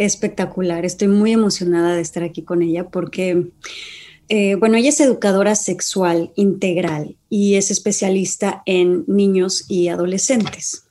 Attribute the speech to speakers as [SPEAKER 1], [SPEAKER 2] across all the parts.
[SPEAKER 1] espectacular. Estoy muy emocionada de estar aquí con ella porque, eh, bueno, ella es educadora sexual integral y es especialista en niños y adolescentes.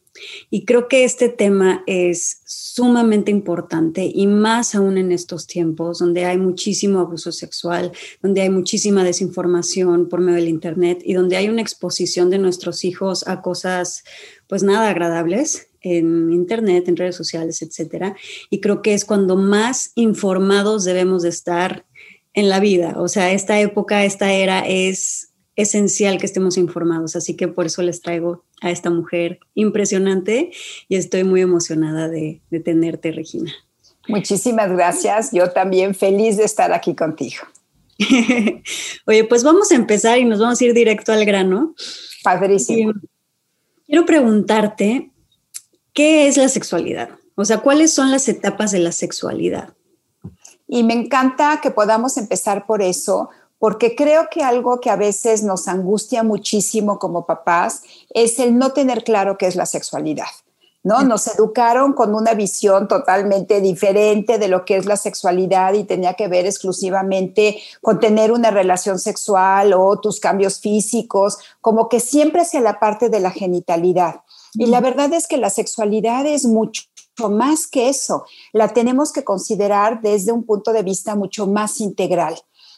[SPEAKER 1] Y creo que este tema es sumamente importante y más aún en estos tiempos donde hay muchísimo abuso sexual, donde hay muchísima desinformación por medio del Internet y donde hay una exposición de nuestros hijos a cosas pues nada agradables en Internet, en redes sociales, etcétera. Y creo que es cuando más informados debemos de estar en la vida. O sea, esta época, esta era es esencial que estemos informados. Así que por eso les traigo a esta mujer impresionante y estoy muy emocionada de, tenerte, Regina.
[SPEAKER 2] Muchísimas gracias. Yo también feliz de estar aquí contigo.
[SPEAKER 1] Oye, pues vamos a empezar y nos vamos a ir directo al grano.
[SPEAKER 2] Padrísimo.
[SPEAKER 1] quiero preguntarte, ¿qué es la sexualidad? O sea, ¿cuáles son las etapas de la sexualidad?
[SPEAKER 2] Y me encanta que podamos empezar por eso, porque creo que algo que a veces nos angustia muchísimo como papás es el no tener claro qué es la sexualidad. ¿no? Nos educaron con una visión totalmente diferente de lo que es la sexualidad y tenía que ver exclusivamente con tener una relación sexual o tus cambios físicos, como que siempre hacia la parte de la genitalidad. Y la verdad es que la sexualidad es mucho más que eso. La tenemos que considerar desde un punto de vista mucho más integral.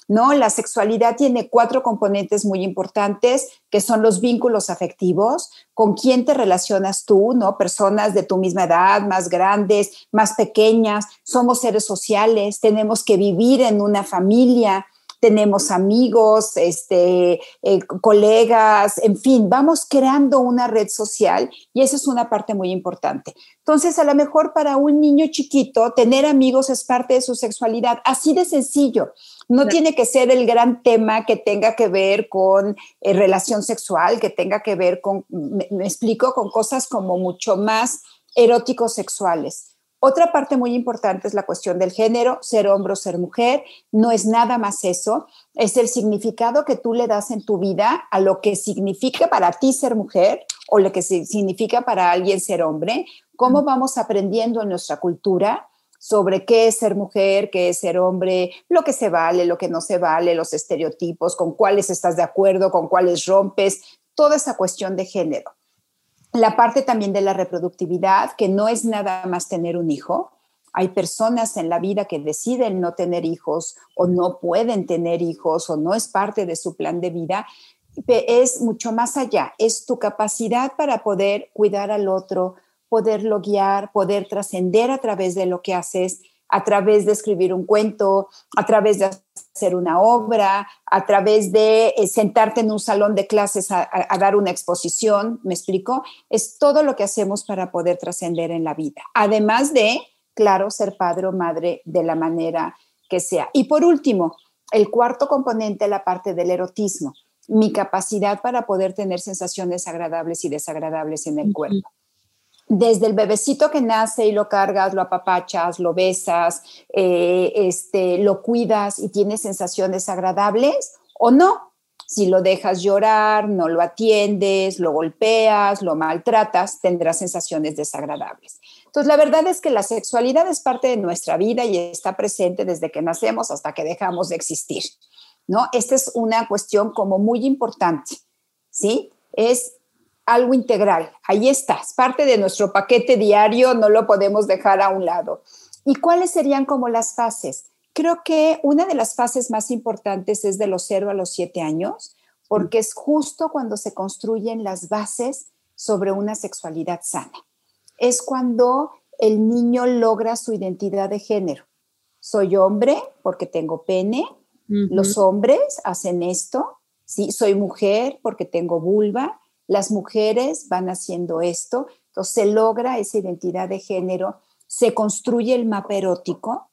[SPEAKER 2] ¿no? La sexualidad tiene cuatro componentes muy importantes, que son los vínculos afectivos, con quién te relacionas tú, ¿no? Personas de tu misma edad, más grandes, más pequeñas, somos seres sociales, tenemos que vivir en una familia, tenemos amigos, este, eh, colegas, en fin, vamos creando una red social y esa es una parte muy importante. Entonces, a lo mejor para un niño chiquito, tener amigos es parte de su sexualidad, así de sencillo. No tiene que ser el gran tema que tenga que ver con eh, relación sexual, que tenga que ver con, me, me explico, con cosas como mucho más eróticos sexuales. Otra parte muy importante es la cuestión del género, ser hombre o ser mujer. No es nada más eso, es el significado que tú le das en tu vida a lo que significa para ti ser mujer o lo que significa para alguien ser hombre. Cómo vamos aprendiendo en nuestra cultura sobre qué es ser mujer, qué es ser hombre, lo que se vale, lo que no se vale, los estereotipos, con cuáles estás de acuerdo, con cuáles rompes, toda esa cuestión de género la parte también de la reproductividad, que no es nada más tener un hijo. Hay personas en la vida que deciden no tener hijos o no pueden tener hijos o no es parte de su plan de vida. Es mucho más allá, es tu capacidad para poder cuidar al otro, poderlo guiar, poder trascender a través de lo que haces a través de escribir un cuento, a través de hacer una obra, a través de eh, sentarte en un salón de clases a, dar una exposición, ¿me explico? Es todo lo que hacemos para poder trascender en la vida. Además de, claro, ser padre o madre de la manera que sea. Y por último, el cuarto componente, la parte del erotismo, mi capacidad para poder tener sensaciones agradables y desagradables en el cuerpo desde el bebecito que nace y lo cargas, lo apapachas, lo besas, eh, este, lo cuidas y tienes sensaciones agradables o no. Si lo dejas llorar, no lo atiendes, lo golpeas, lo maltratas, tendrás sensaciones desagradables. Entonces, la verdad es que la sexualidad es parte de nuestra vida y está presente desde que nacemos hasta que dejamos de existir, ¿no? Esta es una cuestión como muy importante, ¿sí? Es algo integral. Ahí está, es parte de nuestro paquete diario, no lo podemos dejar a un lado. ¿Y cuáles serían como las fases? Creo que una de las fases más importantes es de los 0 a los 7 años, porque es justo cuando se construyen las bases sobre una sexualidad sana. Es cuando el niño logra su identidad de género. Soy hombre porque tengo pene, los hombres hacen esto, ¿sí? soy mujer porque tengo vulva, las mujeres van haciendo esto, entonces se logra esa identidad de género, se construye el mapa erótico.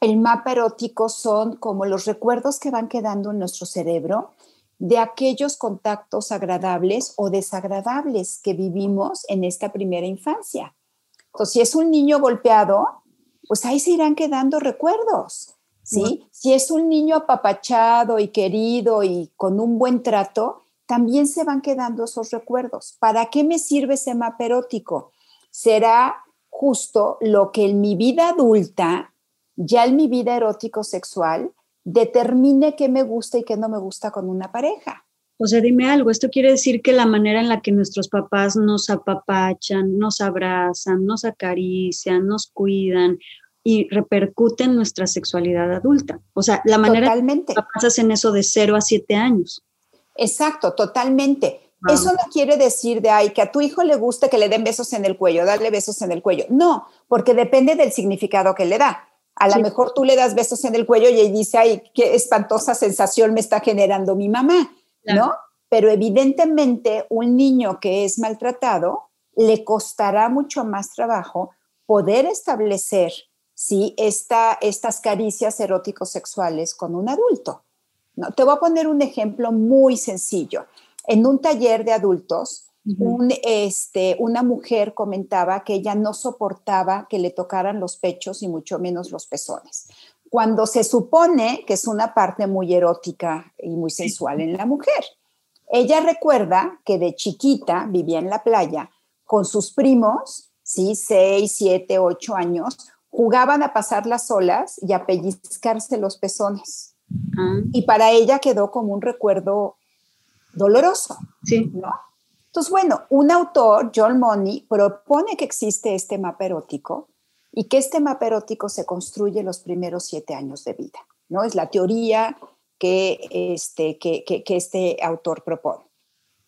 [SPEAKER 2] El mapa erótico son como los recuerdos que van quedando en nuestro cerebro de aquellos contactos agradables o desagradables que vivimos en esta primera infancia. Entonces, si es un niño golpeado, pues ahí se irán quedando recuerdos, ¿sí? Si es un niño apapachado y querido y con un buen trato, también se van quedando esos recuerdos. ¿Para qué me sirve ese mapa erótico? Será justo lo que en mi vida adulta, ya en mi vida erótico-sexual, determine qué me gusta y qué no me gusta con una pareja.
[SPEAKER 1] O sea, dime algo, esto quiere decir que la manera en la que nuestros papás nos apapachan, nos abrazan, nos acarician, nos cuidan y repercuten en nuestra sexualidad adulta. O sea, la manera
[SPEAKER 2] Totalmente.
[SPEAKER 1] que pasas en eso de 0 a 7 años.
[SPEAKER 2] Exacto, totalmente. Eso no quiere decir de ay, que a tu hijo le guste que le den besos en el cuello, darle besos en el cuello. No, porque depende del significado que le da. A lo mejor tú le das besos en el cuello y ella dice, ay, qué espantosa sensación me está generando mi mamá, ¿no? Pero evidentemente un niño que es maltratado le costará mucho más trabajo poder establecer ¿sí? Esta, estas caricias eróticos sexuales con un adulto. ¿No? Te voy a poner un ejemplo muy sencillo. En un taller de adultos, un, este, una mujer comentaba que ella no soportaba que le tocaran los pechos y mucho menos los pezones, cuando se supone que es una parte muy erótica y muy sensual en la mujer. Ella recuerda que de chiquita vivía en la playa con sus primos, ¿sí? 6, 7, 8 años, jugaban a pasar las olas y a pellizcarse los pezones. Ah. Y para ella quedó como un recuerdo doloroso.
[SPEAKER 1] Sí.
[SPEAKER 2] ¿no? Entonces, bueno, un autor, John Money, propone que existe este mapa erótico y que este mapa erótico se construye los primeros siete años de vida, ¿no? Es la teoría que este, que, que, que este autor propone.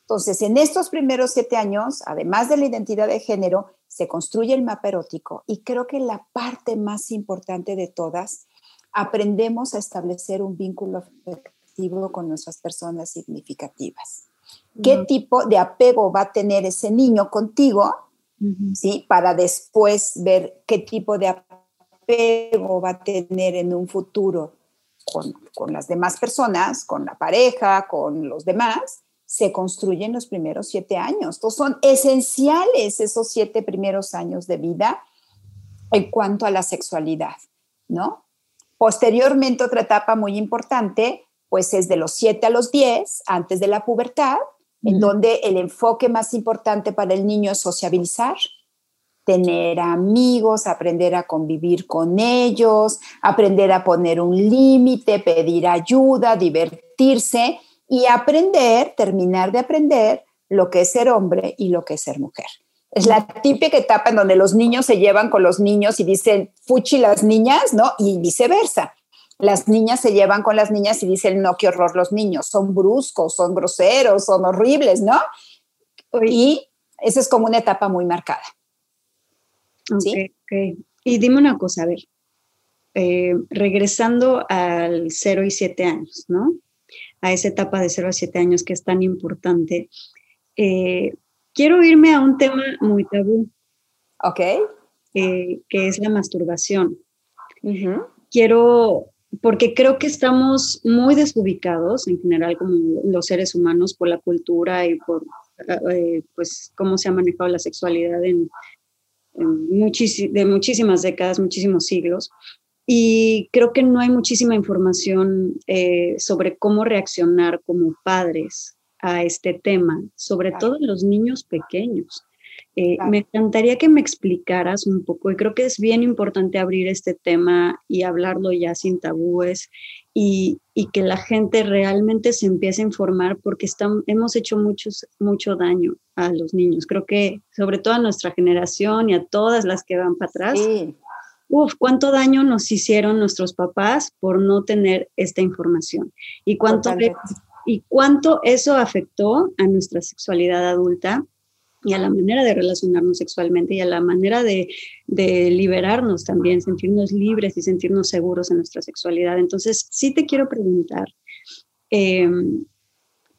[SPEAKER 2] Entonces, en estos primeros siete años, además de la identidad de género, se construye el mapa erótico y creo que la parte más importante de todas, aprendemos a establecer un vínculo afectivo con nuestras personas significativas qué tipo de apego va a tener ese niño contigo, ¿sí? Para después ver qué tipo de apego va a tener en un futuro con, con las demás personas, con la pareja, con los demás, se construyen los primeros siete años. Entonces son esenciales esos siete primeros años de vida en cuanto a la sexualidad, ¿no? Posteriormente, otra etapa muy importante, pues es de los siete a los diez, antes de la pubertad, en donde el enfoque más importante para el niño es sociabilizar, tener amigos, aprender a convivir con ellos, aprender a poner un límite, pedir ayuda, divertirse y aprender, terminar de aprender lo que es ser hombre y lo que es ser mujer. Es la típica etapa en donde los niños se llevan con los niños y dicen fuchi las niñas, ¿no? Y viceversa las niñas se llevan con las niñas y dicen, no, qué horror los niños, son bruscos, son groseros, son horribles, ¿no? Y esa es como una etapa muy marcada.
[SPEAKER 1] ¿Sí? Y dime una cosa, a ver, eh, regresando al 0 y 7 años, ¿no? A esa etapa de 0 a 7 años que es tan importante. Eh, quiero irme a un tema muy tabú.
[SPEAKER 2] Ok.
[SPEAKER 1] Eh, que es la masturbación. Quiero porque creo que estamos muy desubicados en general como los seres humanos por la cultura y por eh, pues cómo se ha manejado la sexualidad en, de muchísimas décadas, muchísimos siglos. Y creo que no hay muchísima información eh, sobre cómo reaccionar como padres a este tema, sobre todo los niños pequeños. Eh, me encantaría que me explicaras un poco, y creo que es bien importante abrir este tema y hablarlo ya sin tabúes y, que la gente realmente se empiece a informar porque hemos hecho muchos, mucho daño a los niños. Creo que sobre todo a nuestra generación y a todas las que van para atrás, Uf, cuánto daño nos hicieron nuestros papás por no tener esta información. Y cuánto, y cuánto eso afectó a nuestra sexualidad adulta y a la manera de relacionarnos sexualmente y a la manera de, liberarnos también, sentirnos libres y sentirnos seguros en nuestra sexualidad. Entonces, sí te quiero preguntar, em,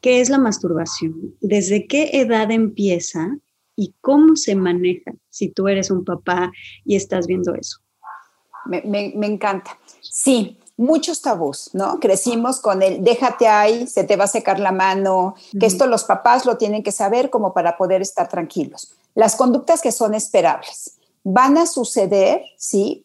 [SPEAKER 1] ¿qué es la masturbación? ¿Desde qué edad empieza y cómo se maneja si tú eres un papá y estás viendo eso?
[SPEAKER 2] Me, me encanta. Sí, muchos tabús, ¿no? Crecimos con el déjate ahí, se te va a secar la mano, que esto los papás lo tienen que saber como para poder estar tranquilos. Las conductas que son esperables van a suceder, ¿sí?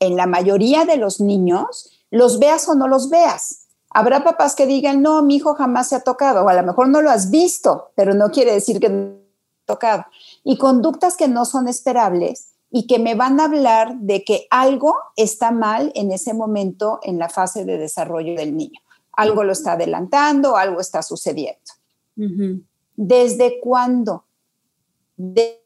[SPEAKER 2] En la mayoría de los niños, los veas o no los veas. Habrá papás que digan, no, mi hijo jamás se ha tocado, o a lo mejor no lo has visto, pero no quiere decir que no tocado. Y conductas que no son esperables y que me van a hablar de que algo está mal en ese momento en la fase de desarrollo del niño. Algo lo está adelantando, algo está sucediendo. ¿Desde cuándo? Desde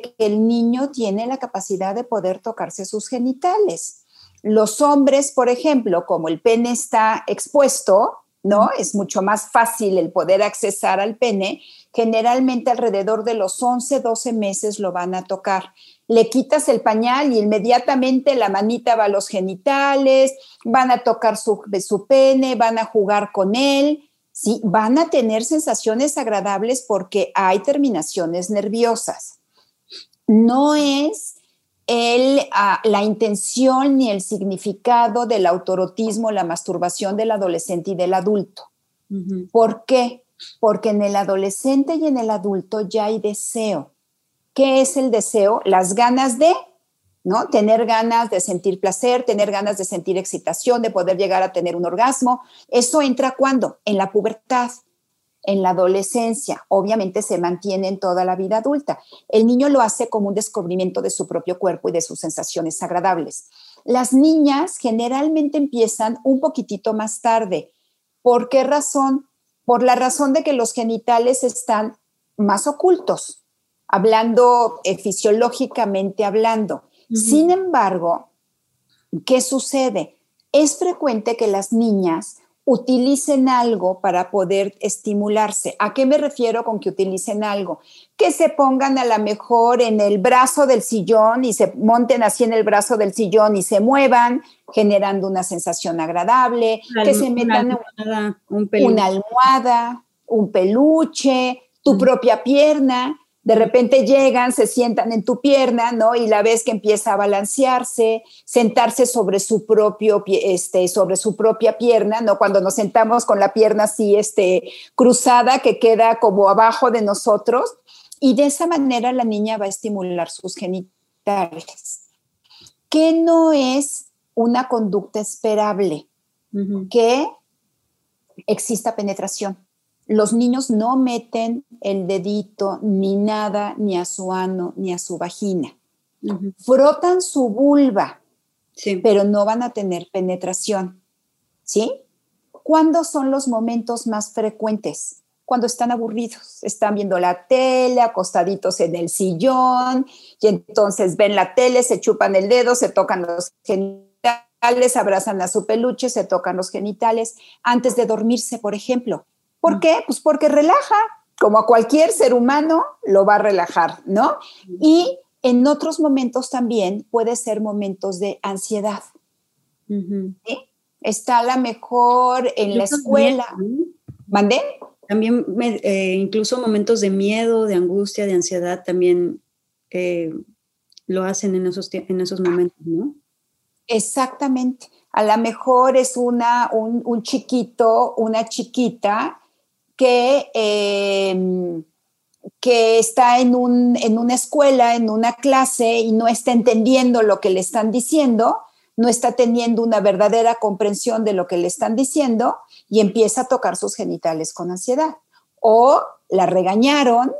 [SPEAKER 2] que el niño tiene la capacidad de poder tocarse sus genitales. Los hombres, por ejemplo, como el pene está expuesto, ¿no? Es mucho más fácil el poder accesar al pene. Generalmente alrededor de los 11, 12 meses lo van a tocar le quitas el pañal y inmediatamente la manita va a los genitales, van a tocar su, su pene, van a jugar con él, ¿sí? van a tener sensaciones agradables porque hay terminaciones nerviosas. No es el, ah, la intención ni el significado del autorotismo, la masturbación del adolescente y del adulto. ¿Por qué? Porque en el adolescente y en el adulto ya hay deseo ¿Qué es el deseo? Las ganas de, ¿no? Tener ganas de sentir placer, tener ganas de sentir excitación, de poder llegar a tener un orgasmo. ¿Eso entra cuándo? En la pubertad, en la adolescencia. Obviamente se mantiene en toda la vida adulta. El niño lo hace como un descubrimiento de su propio cuerpo y de sus sensaciones agradables. Las niñas generalmente empiezan un poquitito más tarde. ¿Por qué razón? Por la razón de que los genitales están más ocultos hablando eh, fisiológicamente hablando. Sin embargo, ¿qué sucede? Es frecuente que las niñas utilicen algo para poder estimularse. ¿A qué me refiero con que utilicen algo? Que se pongan a lo mejor en el brazo del sillón y se monten así en el brazo del sillón y se muevan, generando una sensación agradable, que se metan una una almohada, un peluche, tu propia pierna, de repente llegan, se sientan en tu pierna, ¿no? Y la ves que empieza a balancearse, sentarse sobre su propio, este, sobre su propia pierna, ¿no? Cuando nos sentamos con la pierna así, este, cruzada, que queda como abajo de nosotros, y de esa manera la niña va a estimular sus genitales. ¿Qué no es una conducta esperable? Que exista penetración los niños no meten el dedito ni nada, ni a su ano, ni a su vagina. Frotan su vulva, pero no van a tener penetración. ¿Sí? ¿Cuándo son los momentos más frecuentes? Cuando están aburridos, están viendo la tele, acostaditos en el sillón, y entonces ven la tele, se chupan el dedo, se tocan los genitales, abrazan a su peluche, se tocan los genitales, antes de dormirse, por ejemplo ¿Por qué? Pues porque relaja, como a cualquier ser humano lo va a relajar, ¿no? Y en otros momentos también puede ser momentos de ansiedad. Está a lo mejor en la escuela. ¿Mandé?
[SPEAKER 1] También eh, incluso momentos de miedo, de angustia, de ansiedad también eh, lo hacen en esos, en esos momentos, ¿no?
[SPEAKER 2] Exactamente. A lo mejor es una, un, un chiquito, una chiquita que, em, que está en, un, en una escuela, en una clase y no está entendiendo lo que le están diciendo, no está teniendo una verdadera comprensión de lo que le están diciendo y empieza a tocar sus genitales con ansiedad. O la regañaron,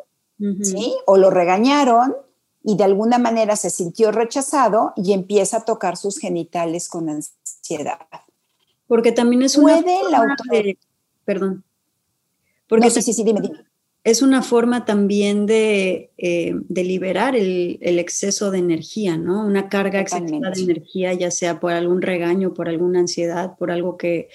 [SPEAKER 2] ¿sí? O lo regañaron y de alguna manera se sintió rechazado y empieza a tocar sus genitales con ansiedad.
[SPEAKER 1] Porque también es una... Puede la. Perdón.
[SPEAKER 2] Porque sí, sí, sí, dime, dime.
[SPEAKER 1] es una forma también de, eh, liberar el, exceso de energía, ¿no? Una carga excesiva de energía, ya sea por algún regaño, por alguna ansiedad, por algo que,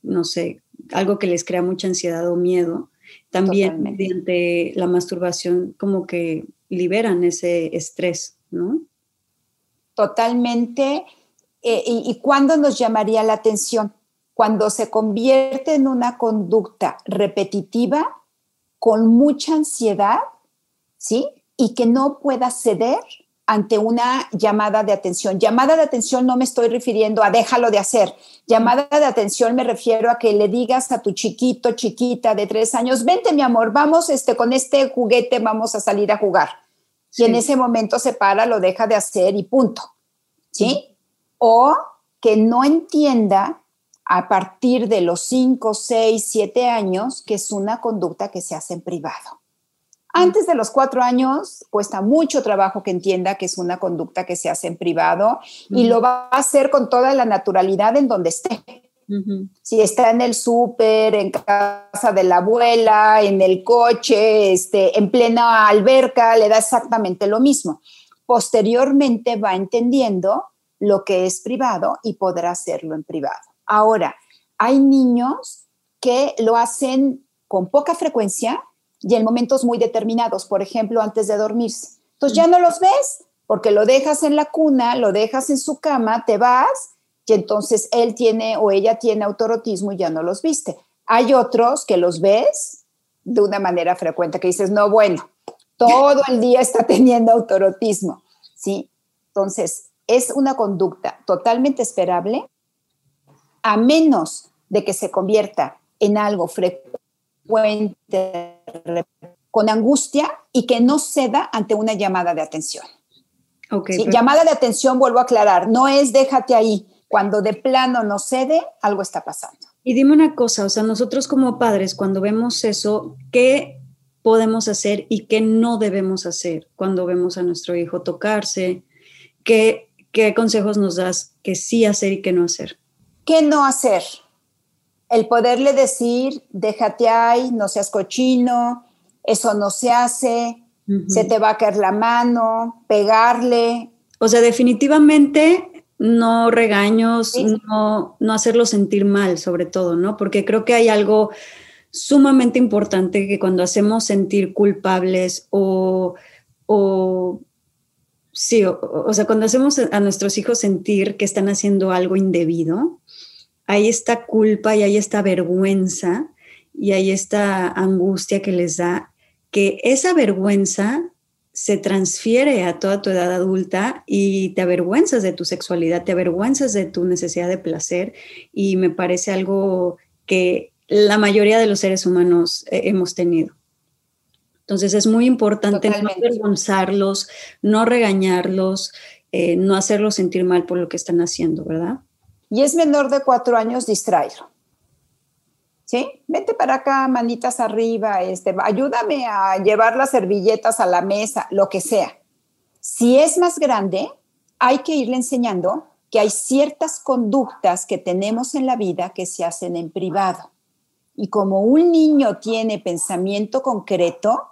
[SPEAKER 1] no sé, algo que les crea mucha ansiedad o miedo. También mediante la masturbación como que liberan ese estrés, ¿no?
[SPEAKER 2] Totalmente. Eh, y, ¿Y cuándo nos llamaría la atención? Cuando se convierte en una conducta repetitiva con mucha ansiedad, ¿sí? Y que no pueda ceder ante una llamada de atención. Llamada de atención no me estoy refiriendo a déjalo de hacer. Llamada de atención me refiero a que le digas a tu chiquito, chiquita de tres años, vente mi amor, vamos este, con este juguete, vamos a salir a jugar. Y en ese momento se para, lo deja de hacer y punto. ¿Sí? O que no entienda a partir de los 5, 6, 7 años, que es una conducta que se hace en privado. Antes de los cuatro años cuesta mucho trabajo que entienda que es una conducta que se hace en privado y lo va a hacer con toda la naturalidad en donde esté. Si está en el súper, en casa de la abuela, en el coche, este, en plena alberca, le da exactamente lo mismo. Posteriormente va entendiendo lo que es privado y podrá hacerlo en privado. Ahora, hay niños que lo hacen con poca frecuencia y en momentos muy determinados, por ejemplo, antes de dormirse. Entonces ya no los ves porque lo dejas en la cuna, lo dejas en su cama, te vas y entonces él tiene o ella tiene autorotismo y ya no los viste. Hay otros que los ves de una manera frecuente, que dices, no, bueno, todo el día está teniendo autorotismo, ¿sí? Entonces, es una conducta totalmente esperable a menos de que se convierta en algo frecuente, con angustia y que no ceda ante una llamada de atención. Okay, Llamada de atención, vuelvo a aclarar, no es déjate ahí. Cuando de plano no cede, algo está pasando.
[SPEAKER 1] Y dime una cosa, o sea, nosotros como padres, cuando vemos eso, ¿qué podemos hacer y qué no debemos hacer cuando vemos a nuestro hijo tocarse? ¿Qué, qué consejos nos das que sí hacer y qué no hacer?
[SPEAKER 2] ¿Qué no hacer? El poderle decir, déjate ahí, no seas cochino, eso no se hace, se te va a caer la mano, pegarle.
[SPEAKER 1] O sea, definitivamente no regaños, no, no hacerlo sentir mal, sobre todo, ¿no? Porque creo que hay algo sumamente importante que cuando hacemos sentir culpables o, o sí, o, sea, cuando hacemos a nuestros hijos sentir que están haciendo algo indebido, hay esta culpa y hay esta vergüenza y hay esta angustia que les da, que esa vergüenza se transfiere a toda tu edad adulta y te avergüenzas de tu sexualidad, te avergüenzas de tu necesidad de placer y me parece algo que la mayoría de los seres humanos eh, hemos tenido. Entonces es muy importante no avergonzarlos, no regañarlos, eh, no hacerlos sentir mal por lo que están haciendo, ¿verdad?
[SPEAKER 2] Y es menor de cuatro años, distraerlo. ¿Sí? Vete para acá, manitas arriba, este, ayúdame a llevar las servilletas a la mesa, lo que sea. Si es más grande, hay que irle enseñando que hay ciertas conductas que tenemos en la vida que se hacen en privado. Y como un niño tiene pensamiento concreto,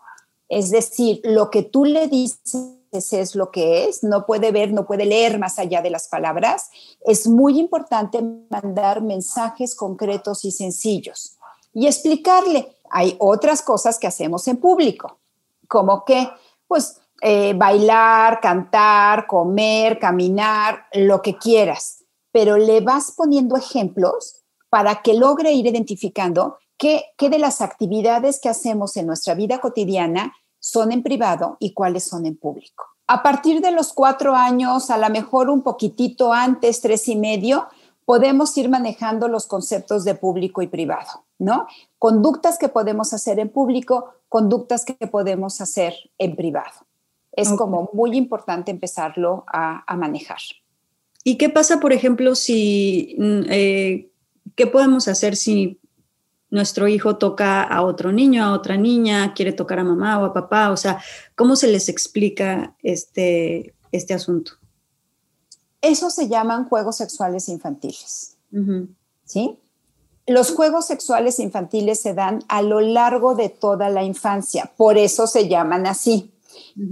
[SPEAKER 2] es decir, lo que tú le dices es lo que es, no puede ver, no puede leer más allá de las palabras. Es muy importante mandar mensajes concretos y sencillos y explicarle. Hay otras cosas que hacemos en público, como que, pues, eh, bailar, cantar, comer, caminar, lo que quieras, pero le vas poniendo ejemplos para que logre ir identificando qué, qué de las actividades que hacemos en nuestra vida cotidiana son en privado y cuáles son en público. A partir de los cuatro años, a lo mejor un poquitito antes, tres y medio, podemos ir manejando los conceptos de público y privado, ¿no? Conductas que podemos hacer en público, conductas que podemos hacer en privado. Es como muy importante empezarlo a, manejar.
[SPEAKER 1] ¿Y qué pasa, por ejemplo, si, mm, eh, qué podemos hacer si nuestro hijo toca a otro niño, a otra niña, quiere tocar a mamá o a papá, o sea, ¿cómo se les explica este, este asunto?
[SPEAKER 2] Eso se llaman juegos sexuales infantiles, ¿sí? Los juegos sexuales infantiles se dan a lo largo de toda la infancia, por eso se llaman así.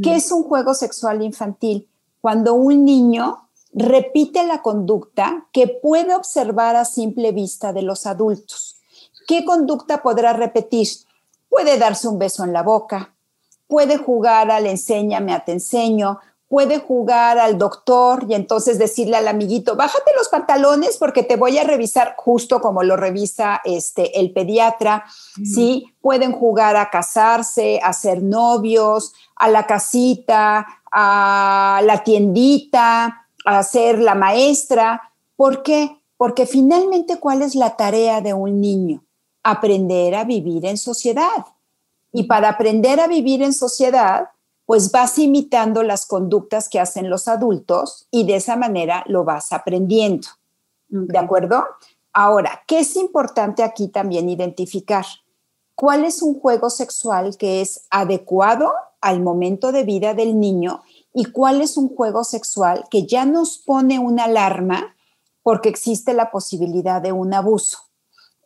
[SPEAKER 2] ¿Qué es un juego sexual infantil? Cuando un niño repite la conducta que puede observar a simple vista de los adultos. ¿Qué conducta podrá repetir? Puede darse un beso en la boca, puede jugar al enséñame a te enseño, puede jugar al doctor y entonces decirle al amiguito, bájate los pantalones porque te voy a revisar justo como lo revisa este, el pediatra, ¿sí? Pueden jugar a casarse, a ser novios, a la casita, a la tiendita, a ser la maestra. ¿Por qué? Porque finalmente, ¿cuál es la tarea de un niño? Aprender a vivir en sociedad. Y para aprender a vivir en sociedad, pues vas imitando las conductas que hacen los adultos y de esa manera lo vas aprendiendo. ¿De acuerdo? Ahora, ¿qué es importante aquí también identificar? ¿Cuál es un juego sexual que es adecuado al momento de vida del niño y cuál es un juego sexual que ya nos pone una alarma porque existe la posibilidad de un abuso?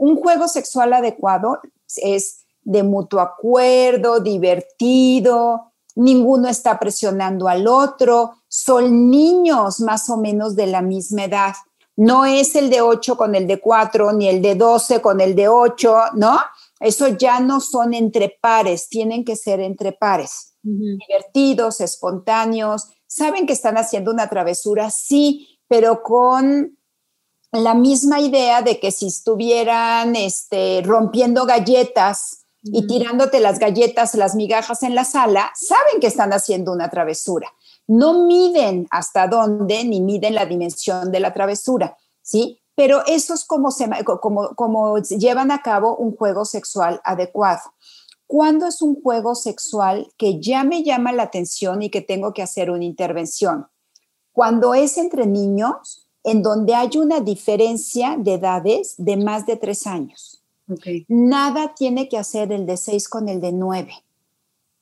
[SPEAKER 2] Un juego sexual adecuado es de mutuo acuerdo, divertido, ninguno está presionando al otro, son niños más o menos de la misma edad. No es el de 8 con el de 4, ni el de 12 con el de 8, ¿no? Eso ya no son entre pares, tienen que ser entre pares. Divertidos, espontáneos, saben que están haciendo una travesura, sí, pero con la misma idea de que si estuvieran este, rompiendo galletas, y tirándote las galletas, las migajas en la sala, saben que están haciendo una travesura. No miden hasta dónde ni miden la dimensión de la travesura, ¿sí? Pero eso es como, se, como, como llevan a cabo un juego sexual adecuado. ¿Cuándo es un juego sexual que ya me llama la atención y que tengo que hacer una intervención? Cuando es entre niños, en donde hay una diferencia de edades de más de tres años. Nada tiene que hacer el de 6 con el de 9.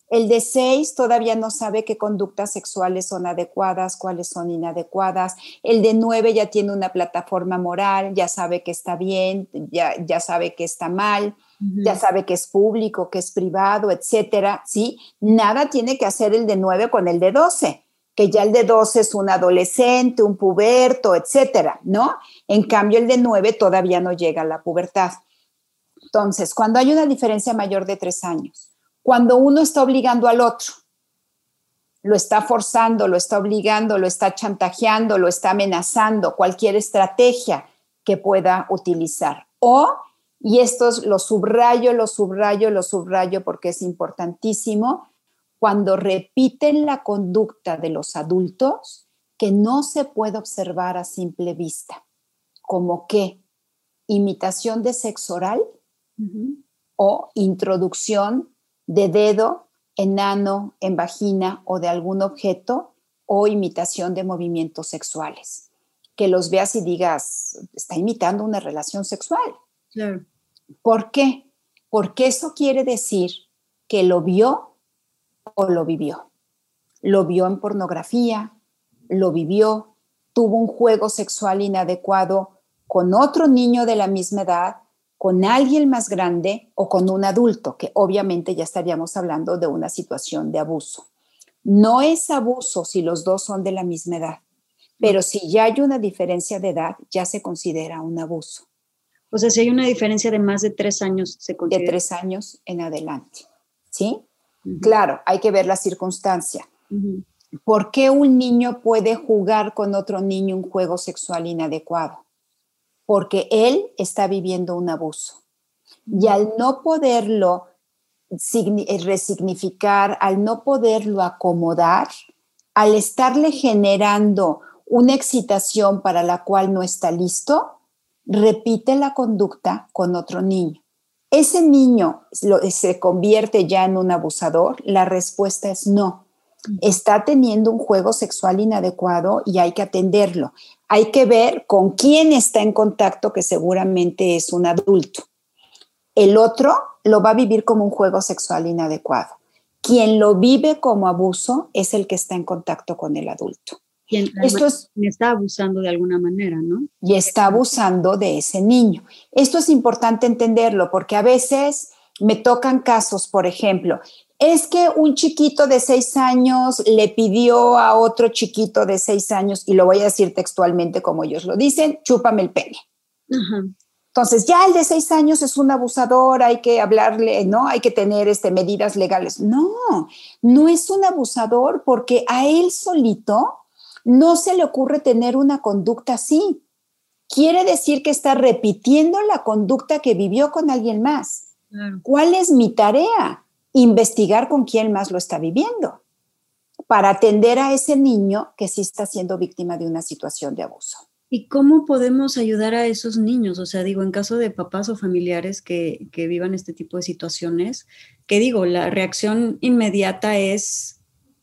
[SPEAKER 2] El de 6 todavía no sabe qué conductas sexuales son adecuadas, cuáles son inadecuadas. El de 9 ya tiene una plataforma moral, ya sabe que está bien, ya, ya sabe que está mal, ya sabe que es público, que es privado, etcétera. ¿sí? Nada tiene que hacer el de 9 con el de 12 que ya el de 12 es un adolescente, un puberto, etcétera, ¿no? En cambio, el de 9 todavía no llega a la pubertad. Entonces, cuando hay una diferencia mayor de tres años, cuando uno está obligando al otro, lo está forzando, lo está obligando, lo está chantajeando, lo está amenazando, cualquier estrategia que pueda utilizar. O, y esto lo subrayo, lo subrayo, lo subrayo porque es importantísimo, cuando repiten la conducta de los adultos que no se puede observar a simple vista, como que imitación de sexo oral, o introducción de dedo en ano, en vagina o de algún objeto o imitación de movimientos sexuales. Que los veas y digas, está imitando una relación sexual. ¿Por qué? Porque eso quiere decir que lo vio o lo vivió. Lo vio en pornografía, lo vivió, tuvo un juego sexual inadecuado con otro niño de la misma edad con alguien más grande o con un adulto, que obviamente ya estaríamos hablando de una situación de abuso. No es abuso si los dos son de la misma edad, pero si ya hay una diferencia de edad, ya se considera un abuso.
[SPEAKER 1] O sea, si hay una diferencia de más de tres años, se considera.
[SPEAKER 2] De tres años en adelante. ¿Sí? Claro, hay que ver la circunstancia. ¿Por qué un niño puede jugar con otro niño un juego sexual inadecuado? porque él está viviendo un abuso. Y al no poderlo eh, resignificar, al no poderlo acomodar, al estarle generando una excitación para la cual no está listo, repite la conducta con otro niño. ¿Ese niño se convierte ya en un abusador? La respuesta es no. Está teniendo un juego sexual inadecuado y hay que atenderlo hay que ver con quién está en contacto, que seguramente es un adulto. El otro lo va a vivir como un juego sexual inadecuado. Quien lo vive como abuso es el que está en contacto con el adulto.
[SPEAKER 1] Esto es, está abusando de alguna manera, ¿no?
[SPEAKER 2] Y está abusando de ese niño. Esto es importante entenderlo porque a veces me tocan casos, por ejemplo, es que un chiquito de seis años le pidió a otro chiquito de seis años, y lo voy a decir textualmente como ellos lo dicen, chúpame el pene. Entonces, ya el de seis años es un abusador, hay que hablarle, ¿no? Hay que tener este, medidas legales. No, no es un abusador porque a él solito no se le ocurre tener una conducta así. Quiere decir que está repitiendo la conducta que vivió con alguien más. ¿Cuál es mi tarea? investigar con quién más lo está viviendo para atender a ese niño que sí está siendo víctima de una situación de abuso.
[SPEAKER 1] ¿Y cómo podemos ayudar a esos niños? O sea, digo, en caso de papás o familiares que, que vivan este tipo de situaciones, que digo, la reacción inmediata es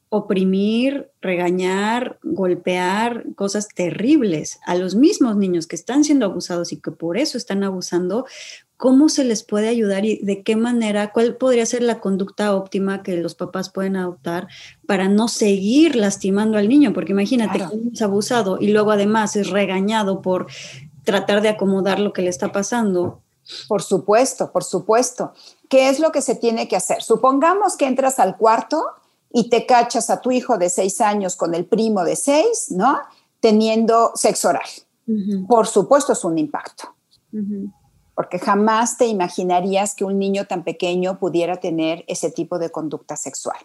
[SPEAKER 1] oprimir, regañar, golpear, cosas terribles a los mismos niños que están siendo abusados y que por eso están abusando, ¿cómo se les puede ayudar y de qué manera, cuál podría ser la conducta óptima que los papás pueden adoptar para no seguir lastimando al niño? Porque imagínate que es abusado y luego además es regañado por tratar de acomodar lo que le está pasando.
[SPEAKER 2] Por supuesto, por supuesto. ¿Qué es lo que se tiene que hacer? Supongamos que entras al cuarto y te cachas a tu hijo de seis años con el primo de seis, ¿no? Teniendo sexo oral. Por supuesto es un impacto porque jamás te imaginarías que un niño tan pequeño pudiera tener ese tipo de conducta sexual.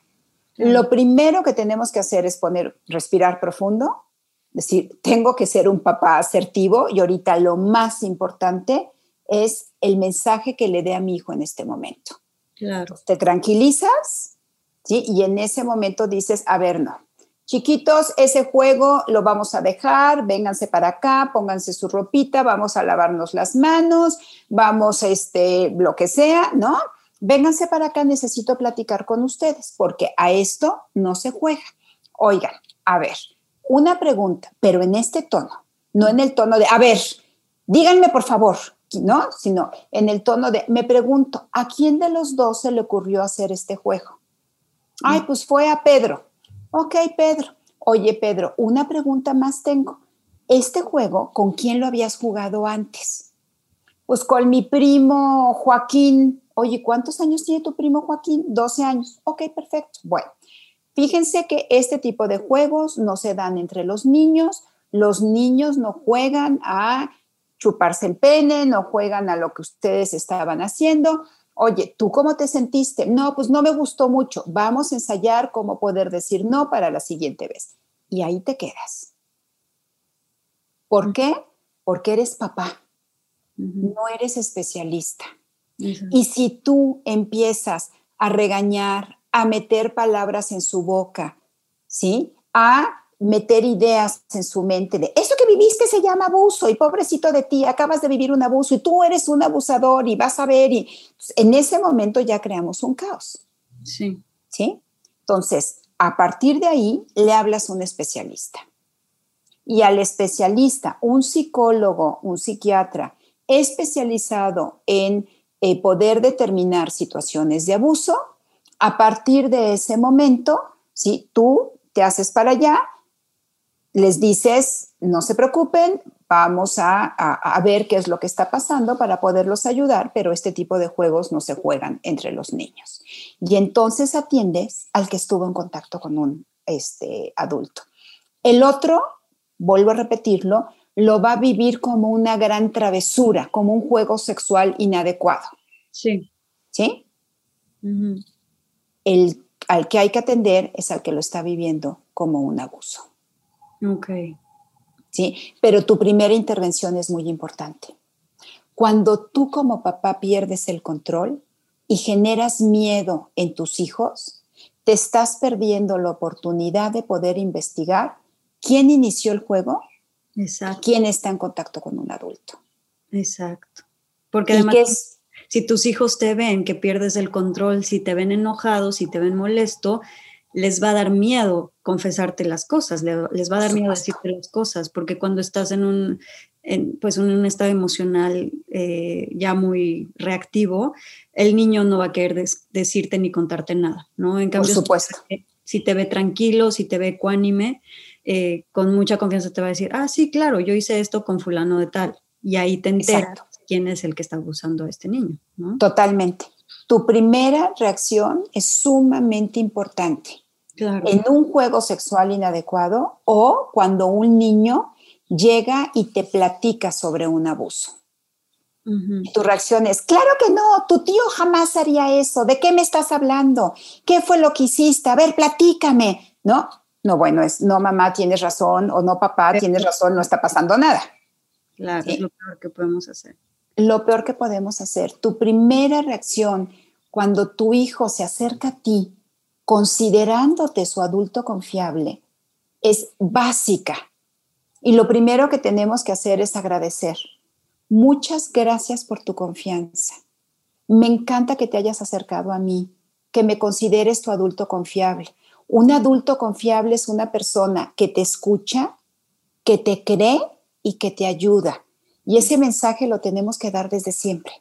[SPEAKER 2] Lo primero que tenemos que hacer es poner, respirar profundo, decir, tengo que ser un papá asertivo y ahorita lo más importante es el mensaje que le dé a mi hijo en este momento.
[SPEAKER 1] Claro.
[SPEAKER 2] Te tranquilizas, ¿sí? Y en ese momento dices, a ver, no, Chiquitos, ese juego lo vamos a dejar, vénganse para acá, pónganse su ropita, vamos a lavarnos las manos, vamos, este, lo que sea, ¿no? Vénganse para acá, necesito platicar con ustedes, porque a esto no se juega. Oigan, a ver, una pregunta, pero en este tono, no en el tono de, a ver, díganme por favor, ¿no? Sino en el tono de, me pregunto, ¿a quién de los dos se le ocurrió hacer este juego? Ay, pues fue a Pedro. Ok, Pedro. Oye, Pedro, una pregunta más tengo. Este juego, ¿con quién lo habías jugado antes? Pues con mi primo Joaquín. Oye, ¿cuántos años tiene tu primo Joaquín? 12 años. Ok, perfecto. Bueno, fíjense que este tipo de juegos no se dan entre los niños. Los niños no juegan a chuparse el pene, no juegan a lo que ustedes estaban haciendo. Oye, ¿tú cómo te sentiste? No, pues no me gustó mucho. Vamos a ensayar cómo poder decir no para la siguiente vez. Y ahí te quedas. ¿Por qué? Porque eres papá, no eres especialista. Y si tú empiezas a regañar, a meter palabras en su boca, ¿sí? A meter ideas en su mente de eso que viviste se llama abuso y pobrecito de ti, acabas de vivir un abuso y tú eres un abusador y vas a ver y pues, en ese momento ya creamos un caos.
[SPEAKER 1] Sí.
[SPEAKER 2] ¿Sí? Entonces, a partir de ahí le hablas a un especialista. Y al especialista, un psicólogo, un psiquiatra especializado en eh, poder determinar situaciones de abuso, a partir de ese momento, si tú te haces para allá les dices, no se preocupen, vamos a, ver qué es lo que está pasando para poderlos ayudar, pero este tipo de juegos no se juegan entre los niños. Y entonces atiendes al que estuvo en contacto con un este, adulto. El otro, vuelvo a repetirlo, lo va a vivir como una gran travesura, como un juego sexual inadecuado.
[SPEAKER 1] Sí.
[SPEAKER 2] ¿Sí? El al que hay que atender es al que lo está viviendo como un abuso.
[SPEAKER 1] Ok.
[SPEAKER 2] Sí, pero tu primera intervención es muy importante. Cuando tú como papá pierdes el control y generas miedo en tus hijos, te estás perdiendo la oportunidad de poder investigar quién inició el juego,
[SPEAKER 1] Exacto.
[SPEAKER 2] quién está en contacto con un adulto.
[SPEAKER 1] Exacto. Porque además, si tus hijos te ven que pierdes el control, si te ven enojado, si te ven molesto, les va a dar miedo confesarte las cosas, les va a dar miedo decirte las cosas, porque cuando estás en un, pues en un estado emocional eh, ya muy reactivo, el niño no va a querer decirte ni contarte nada, ¿no?
[SPEAKER 2] En cambio, Por supuesto.
[SPEAKER 1] Si, te ve tranquilo, si te ve ecuánime, eh, con mucha confianza te va a decir, ah, sí, claro, yo hice esto con fulano de tal. Y ahí te enteras quién es el que está abusando a este niño.
[SPEAKER 2] Totalmente. Tu primera reacción es sumamente importante. En un juego sexual inadecuado o cuando un niño llega y te platica sobre un abuso. Tu reacción es, claro que no, tu tío jamás haría eso, ¿de qué me estás hablando? ¿Qué fue lo que hiciste? A ver, platícame, ¿no? No, bueno, es, no, mamá, tienes razón, o no, papá, tienes razón, no está pasando nada.
[SPEAKER 1] Claro, es lo peor que podemos hacer.
[SPEAKER 2] Lo peor que podemos hacer. Tu primera reacción cuando tu hijo se acerca a ti, considerándote su adulto confiable, es básica. Y lo primero que tenemos que hacer es agradecer Muchas gracias por tu confianza. Me encanta que te hayas acercado a mí, que me consideres tu adulto confiable. Un adulto confiable es una persona que te escucha, que te cree y que te ayuda. Y ese mensaje lo tenemos que dar desde siempre.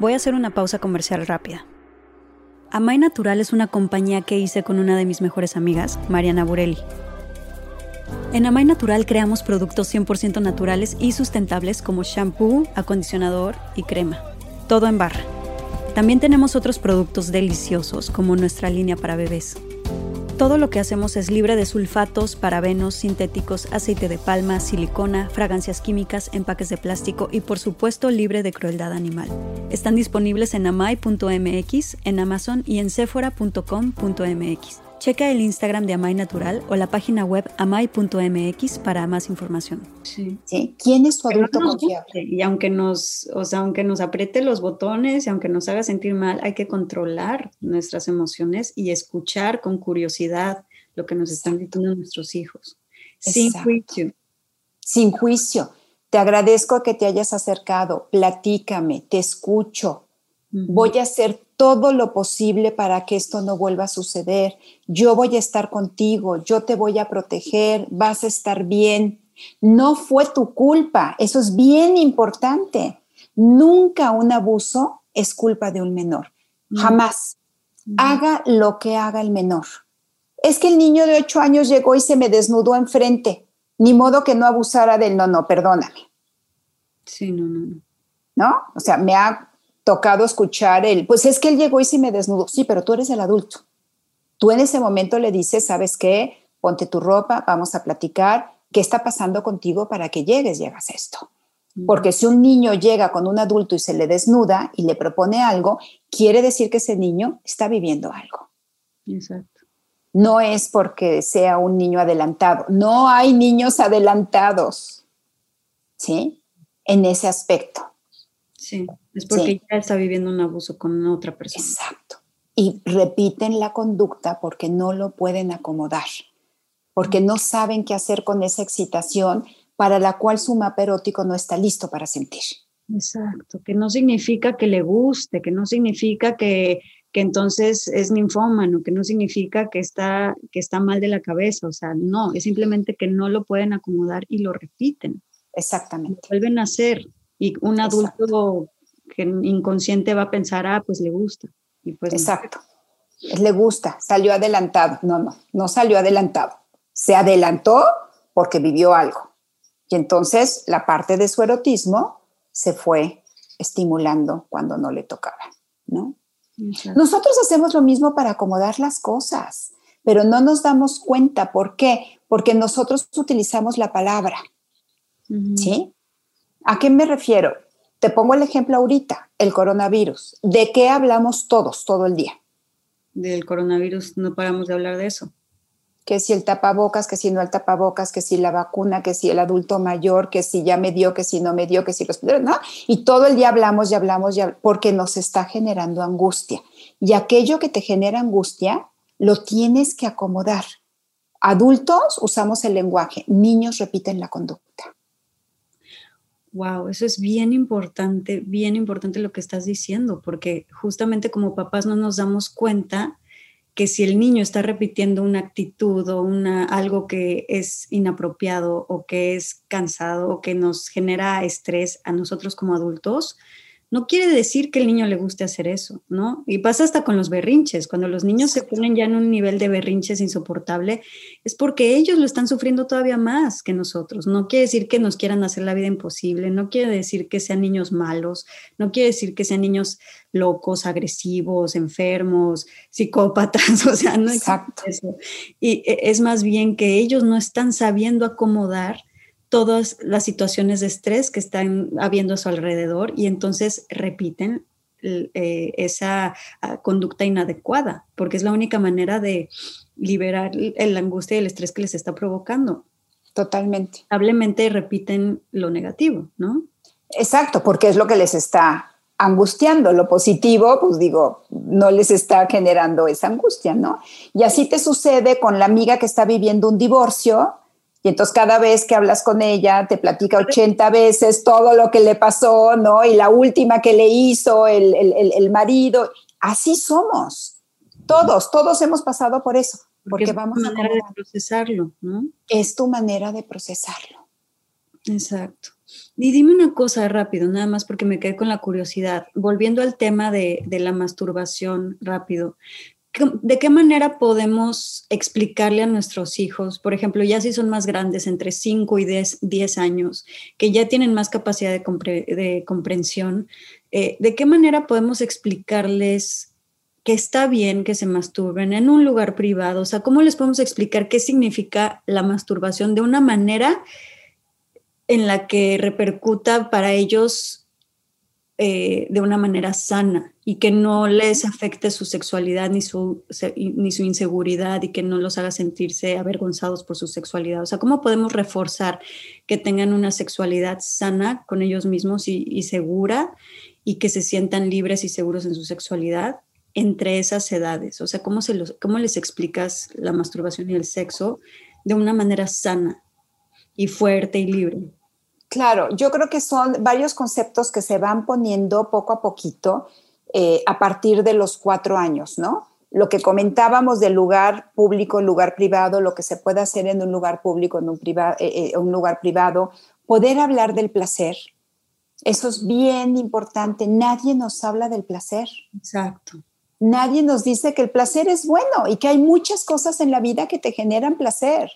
[SPEAKER 1] Voy a hacer una pausa comercial rápida. Amay Natural es una compañía que hice con una de mis mejores amigas, Mariana Burelli. En Amay Natural creamos productos 100% naturales y sustentables como shampoo, acondicionador y crema. Todo en barra. También tenemos otros productos deliciosos como nuestra línea para bebés. Todo lo que hacemos es libre de sulfatos, parabenos, sintéticos, aceite de palma, silicona, fragancias químicas, empaques de plástico y por supuesto libre de crueldad animal. Están disponibles en amai.mx, en Amazon y en sephora.com.mx. Checa el Instagram de Amay Natural o la página web amay.mx para más información.
[SPEAKER 2] Sí. ¿Quién es tu adulto confiable?
[SPEAKER 1] Y aunque nos, o sea, aunque nos apriete los botones y aunque nos haga sentir mal, hay que controlar nuestras emociones y escuchar con curiosidad lo que nos están diciendo nuestros hijos. Sin juicio.
[SPEAKER 2] Sin juicio. Te agradezco que te hayas acercado. Platícame, te escucho. Voy a hacer todo lo posible para que esto no vuelva a suceder. Yo voy a estar contigo, yo te voy a proteger, vas a estar bien. No fue tu culpa, eso es bien importante. Nunca un abuso es culpa de un menor, mm. jamás. Mm. Haga lo que haga el menor. Es que el niño de ocho años llegó y se me desnudó enfrente. Ni modo que no abusara del no, no, perdóname.
[SPEAKER 1] Sí, no, no, no.
[SPEAKER 2] ¿No? O sea, me ha tocado escuchar el, pues es que él llegó y se me desnudó. Sí, pero tú eres el adulto. Tú en ese momento le dices, ¿sabes qué? Ponte tu ropa, vamos a platicar. ¿Qué está pasando contigo para que llegues y hagas esto? Porque si un niño llega con un adulto y se le desnuda y le propone algo, quiere decir que ese niño está viviendo algo.
[SPEAKER 1] Exacto.
[SPEAKER 2] No es porque sea un niño adelantado. No hay niños adelantados. ¿Sí? En ese aspecto.
[SPEAKER 1] Sí, es porque ya está viviendo un abuso con otra persona.
[SPEAKER 2] Exacto. Y repiten la conducta porque no lo pueden acomodar, porque no saben qué hacer con esa excitación para la cual su mapa erótico no está listo para sentir.
[SPEAKER 1] Exacto, que no significa que le guste, que no significa que, que entonces es ninfómano, que no significa que está, que está mal de la cabeza, o sea, no, es simplemente que no lo pueden acomodar y lo repiten.
[SPEAKER 2] Exactamente.
[SPEAKER 1] vuelven a hacer y un adulto que inconsciente va a pensar, ah, pues le gusta. Y pues
[SPEAKER 2] Exacto. Le gusta, salió adelantado. No, no, no salió adelantado. Se adelantó porque vivió algo. Y entonces la parte de su erotismo se fue estimulando cuando no le tocaba, ¿no? Nosotros hacemos lo mismo para acomodar las cosas, pero no nos damos cuenta. ¿Por qué? Porque nosotros utilizamos la palabra, ¿sí? ¿A qué me refiero? Te pongo el ejemplo ahorita, el coronavirus. ¿De qué hablamos todos todo el día?
[SPEAKER 1] Del coronavirus, no paramos de hablar de eso.
[SPEAKER 2] Que si el tapabocas, que si no el tapabocas, que si la vacuna, que si el adulto mayor, que si ya me dio, que si no me dio, que si los... ¿no? Y todo el día hablamos y hablamos ya porque nos está generando angustia. Y aquello que te genera angustia, lo tienes que acomodar. Adultos usamos el lenguaje, niños repiten la conducta.
[SPEAKER 1] Wow, eso es bien importante, bien importante lo que estás diciendo, porque justamente como papás no nos damos cuenta que si el niño está repitiendo una actitud o una, algo que es inapropiado o que es cansado o que nos genera estrés a nosotros como adultos, no quiere decir que el niño le guste hacer eso, ¿no? Y pasa hasta con los berrinches, cuando los niños se ponen ya en un nivel de berrinches insoportable, es porque ellos lo están sufriendo todavía más que nosotros. No quiere decir que nos quieran hacer la vida imposible, no quiere decir que sean niños malos, no quiere decir que sean niños locos, agresivos, enfermos, psicópatas, o sea, no es eso. Y e, es más bien que ellos no están sabiendo acomodar todas las situaciones de estrés que están habiendo a su alrededor y entonces repiten eh, esa ah, conducta inadecuada, porque es la única manera de liberar la angustia y el estrés que les está provocando.
[SPEAKER 2] Totalmente.
[SPEAKER 1] Lamentablemente repiten lo negativo, ¿no?
[SPEAKER 2] Exacto, porque es lo que les está angustiando. Lo positivo, pues digo, no les está generando esa angustia, ¿no? Y así te sucede con la amiga que está viviendo un divorcio y entonces cada vez que hablas con ella te platica 80 veces todo lo que le pasó, ¿no? Y la última que le hizo el, el, marido. Así somos. Todos, todos hemos pasado por eso. Porque, vamos
[SPEAKER 1] a manera de procesarlo, ¿no?
[SPEAKER 2] Es tu manera de procesarlo.
[SPEAKER 1] Exacto. Y dime una cosa rápido, nada más porque me quedé con la curiosidad. Volviendo al tema de, de la masturbación rápido, ¿de qué manera podemos explicarle a nuestros hijos, por ejemplo, ya si son más grandes, entre 5 y 10, años, que ya tienen más capacidad de, comprensión, eh, de qué manera podemos explicarles que está bien que se masturben en un lugar privado? O sea, ¿cómo les podemos explicar qué significa la masturbación de una manera en la que repercuta para ellos eh, de una manera sana y que no les afecte su sexualidad ni su, ni su inseguridad y que no los haga sentirse avergonzados por su sexualidad. O sea, ¿cómo podemos reforzar que tengan una sexualidad sana con ellos mismos y, segura y que se sientan libres y seguros en su sexualidad entre esas edades? O sea, ¿cómo, se los, cómo les explicas la masturbación y el sexo de una manera sana y fuerte y libre?
[SPEAKER 2] Claro, yo creo que son varios conceptos que se van poniendo poco a poquito eh, a partir de los cuatro años, ¿no? Lo que comentábamos del lugar público, lugar privado, lo que se puede hacer en un lugar público, en un, eh, eh, un lugar privado, poder hablar del placer. Eso es bien importante. Nadie nos habla del placer.
[SPEAKER 1] Exacto.
[SPEAKER 2] Nadie nos dice que el placer es bueno y que hay muchas cosas en la vida que te generan placer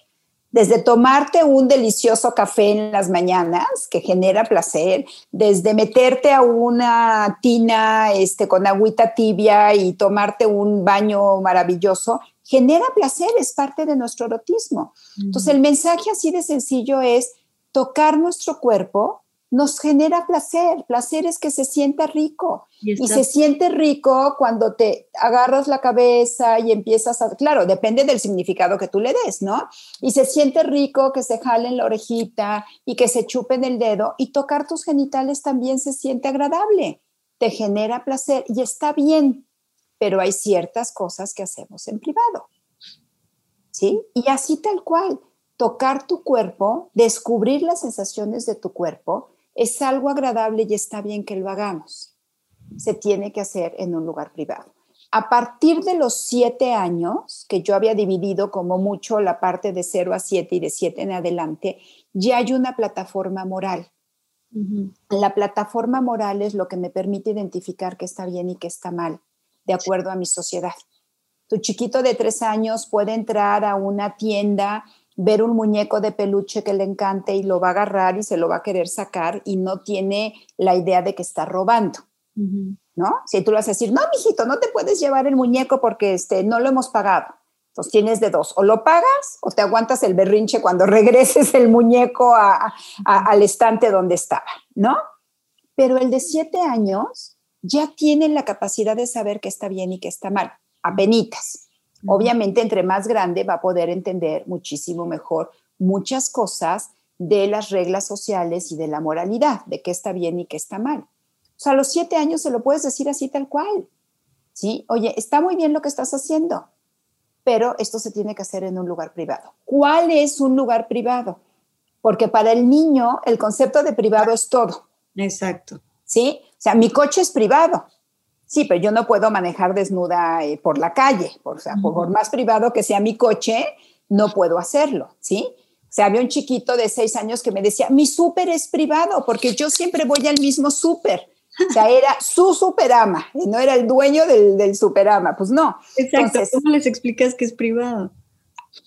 [SPEAKER 2] desde tomarte un delicioso café en las mañanas que genera placer, desde meterte a una tina este, con agüita tibia y tomarte un baño maravilloso, genera placer, es parte de nuestro erotismo. Entonces el mensaje así de sencillo es tocar nuestro cuerpo nos genera placer. Placer es que se sienta rico. Y, se siente rico cuando te agarras la cabeza y empiezas a, claro, depende del significado que tú le des, ¿no? Y se siente rico que se jalen la orejita y que se chupen el dedo y tocar tus genitales también se siente agradable. Te genera placer y está bien, pero hay ciertas cosas que hacemos en privado. ¿Sí? Y así tal cual, tocar tu cuerpo, descubrir las sensaciones de tu cuerpo, es algo agradable y está bien que lo hagamos. Se tiene que hacer en un lugar privado. A partir de los siete años, que yo había dividido como mucho la parte de cero a siete y de siete en adelante, ya hay una plataforma moral. La plataforma moral es lo que me permite identificar qué está bien y qué está mal, de acuerdo a mi sociedad. Tu chiquito de tres años puede entrar a una tienda ver un muñeco de peluche que le encante y lo va a agarrar y se lo va a querer sacar y no tiene la idea de que está robando. ¿No? Si tú le vas a decir, no, mijito, no te puedes llevar el muñeco porque este, no lo hemos pagado. Entonces tienes de dos, o lo pagas o te aguantas el berrinche cuando regreses el muñeco al estante donde estaba, ¿no? Pero el de siete años ya tiene la capacidad de saber qué está bien y qué está mal, apenitas. Obviamente, entre más grande va a poder entender muchísimo mejor muchas cosas de las reglas sociales y de la moralidad, de qué está bien y qué está mal. O sea, a los siete años se lo puedes decir así tal cual. ¿Sí? Oye, está muy bien lo que estás haciendo, pero esto se tiene que hacer en un lugar privado. ¿Cuál es un lugar privado? Porque para el niño el concepto de privado es todo.
[SPEAKER 1] Exacto.
[SPEAKER 2] ¿Sí? O sea, mi coche es privado, Sí, pero yo no puedo manejar desnuda eh, por la calle, por, sea, por más privado que sea mi coche, no puedo hacerlo, ¿sí? O sea, había un chiquito de seis años que me decía, mi súper es privado porque yo siempre voy al mismo súper. O sea, era su superama, no era el dueño del, del superama, pues no.
[SPEAKER 1] Exacto, ¿cómo les explicas que es privado?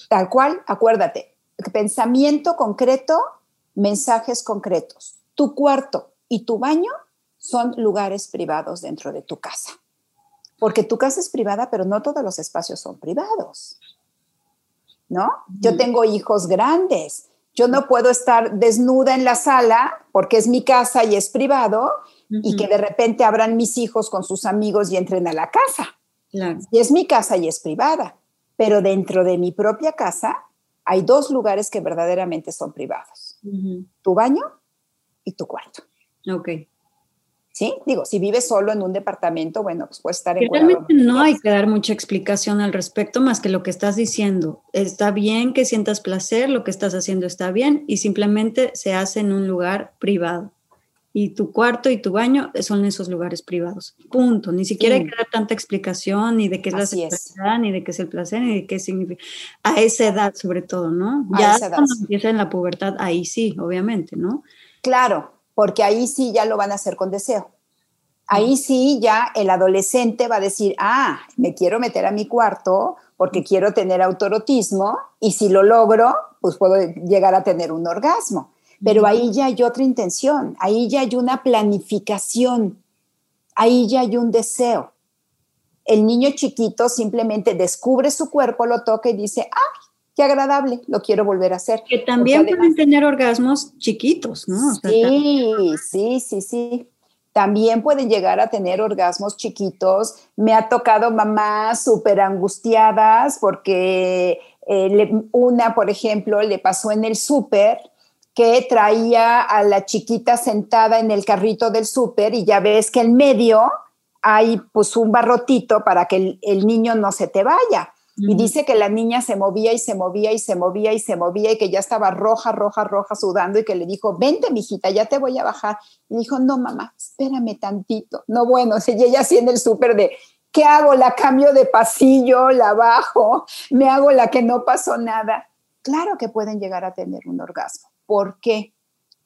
[SPEAKER 2] Tal cual, acuérdate, pensamiento concreto, mensajes concretos. Tu cuarto y tu baño son lugares privados dentro de tu casa. Porque tu casa es privada, pero no todos los espacios son privados. ¿No? Yo tengo hijos grandes. Yo no puedo estar desnuda en la sala porque es mi casa y es privado y que de repente abran mis hijos con sus amigos y entren a la casa. Y es mi casa y es privada. Pero dentro de mi propia casa hay dos lugares que verdaderamente son privados. Tu baño y tu cuarto.
[SPEAKER 1] Ok.
[SPEAKER 2] ¿Sí? Digo, si vives solo en un departamento, bueno, pues puedes estar en
[SPEAKER 1] Realmente no hay que dar mucha explicación al respecto más que lo que estás diciendo. Está bien que sientas placer, lo que estás haciendo está bien y simplemente se hace en un lugar privado. Y tu cuarto y tu baño son esos lugares privados. Punto. Ni siquiera hay que dar tanta explicación ni de qué es la sexualidad, ni de qué es el placer, ni de qué significa. A esa edad, sobre todo, ¿no? ya cuando empieza en la pubertad, ahí sí, obviamente, ¿no?
[SPEAKER 2] Claro, porque ahí sí ya lo van a hacer con deseo. Ahí sí ya el adolescente va a decir, ah, me quiero meter a mi cuarto porque quiero tener autorotismo y si lo logro, pues puedo llegar a tener un orgasmo. Pero ahí ya hay otra intención, ahí ya hay una planificación, ahí ya hay un deseo. El niño chiquito simplemente descubre su cuerpo, lo toca y dice, ah, qué agradable, lo quiero volver a hacer.
[SPEAKER 1] Que también pueden tener orgasmos chiquitos, ¿no?
[SPEAKER 2] sí, sí, sí, sí. También pueden llegar a tener orgasmos chiquitos. Me ha tocado mamás súper angustiadas porque eh, una, por ejemplo, le pasó en el súper que traía a la chiquita sentada en el carrito del súper y ya ves que en medio hay pues un barrotito para que el niño no se te vaya. Y dice que la niña se movía y se movía y se movía y se movía y que ya estaba roja, roja, roja, sudando y que le dijo, vente, mijita, ya te voy a bajar. Y dijo, no, mamá, espérame tantito. No, bueno, se ella así en el súper de, ¿qué hago? ¿La cambio de pasillo? ¿La bajo? ¿Me hago la que no pasó nada? Claro que pueden llegar a tener un orgasmo. ¿Por qué?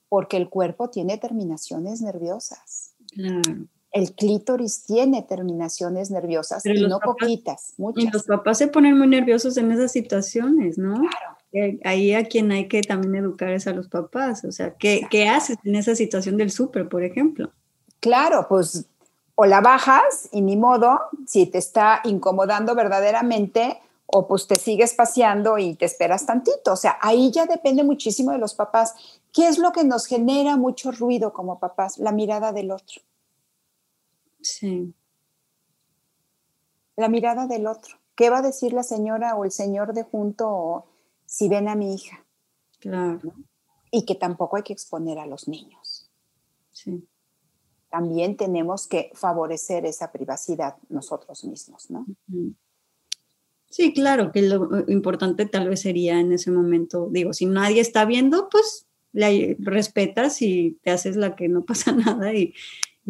[SPEAKER 2] Porque el cuerpo tiene terminaciones nerviosas.
[SPEAKER 1] Claro
[SPEAKER 2] el clítoris tiene terminaciones nerviosas y no poquitas, muchas.
[SPEAKER 1] Y los papás se ponen muy nerviosos en esas situaciones, ¿no? Claro. Ahí a quien hay que también educar es a los papás. O sea, ¿qué, ¿qué haces en esa situación del súper, por ejemplo?
[SPEAKER 2] Claro, pues o la bajas y ni modo, si te está incomodando verdaderamente, o pues te sigues paseando y te esperas tantito. O sea, ahí ya depende muchísimo de los papás. ¿Qué es lo que nos genera mucho ruido como papás? La mirada del otro.
[SPEAKER 1] Sí.
[SPEAKER 2] La mirada del otro. ¿Qué va a decir la señora o el señor de junto si ven a mi hija?
[SPEAKER 1] Claro.
[SPEAKER 2] Y que tampoco hay que exponer a los niños.
[SPEAKER 1] Sí.
[SPEAKER 2] También tenemos que favorecer esa privacidad nosotros mismos, ¿no?
[SPEAKER 1] Sí, claro, que lo importante tal vez sería en ese momento, digo, si nadie está viendo, pues le respetas y te haces la que no pasa nada y,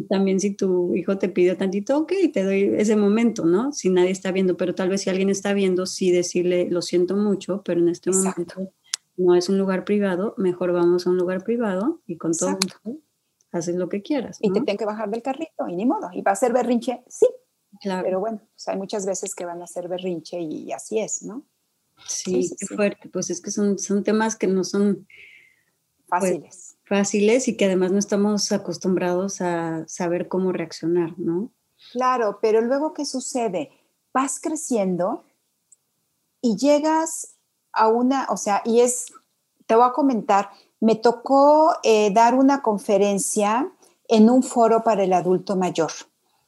[SPEAKER 1] también si tu hijo te pide tantito, ok, te doy ese momento, ¿no? Si nadie está viendo, pero tal vez si alguien está viendo, sí decirle, lo siento mucho, pero en este momento no es un lugar privado, mejor vamos a un lugar privado y con todo haces lo que quieras.
[SPEAKER 2] Y te tienen que bajar del carrito y ni modo. ¿Y va a ser berrinche? Sí. Claro. Pero bueno, pues hay muchas veces que van a ser berrinche y, así es, ¿no?
[SPEAKER 1] Sí, qué fuerte. Pues es que son, son temas que no son
[SPEAKER 2] pues, fáciles
[SPEAKER 1] y que además no estamos acostumbrados a saber cómo reaccionar, ¿no?
[SPEAKER 2] Claro, pero luego, ¿qué sucede? Vas creciendo y llegas a una, o sea, y es, te voy a comentar, me tocó eh, dar una conferencia en un foro para el adulto mayor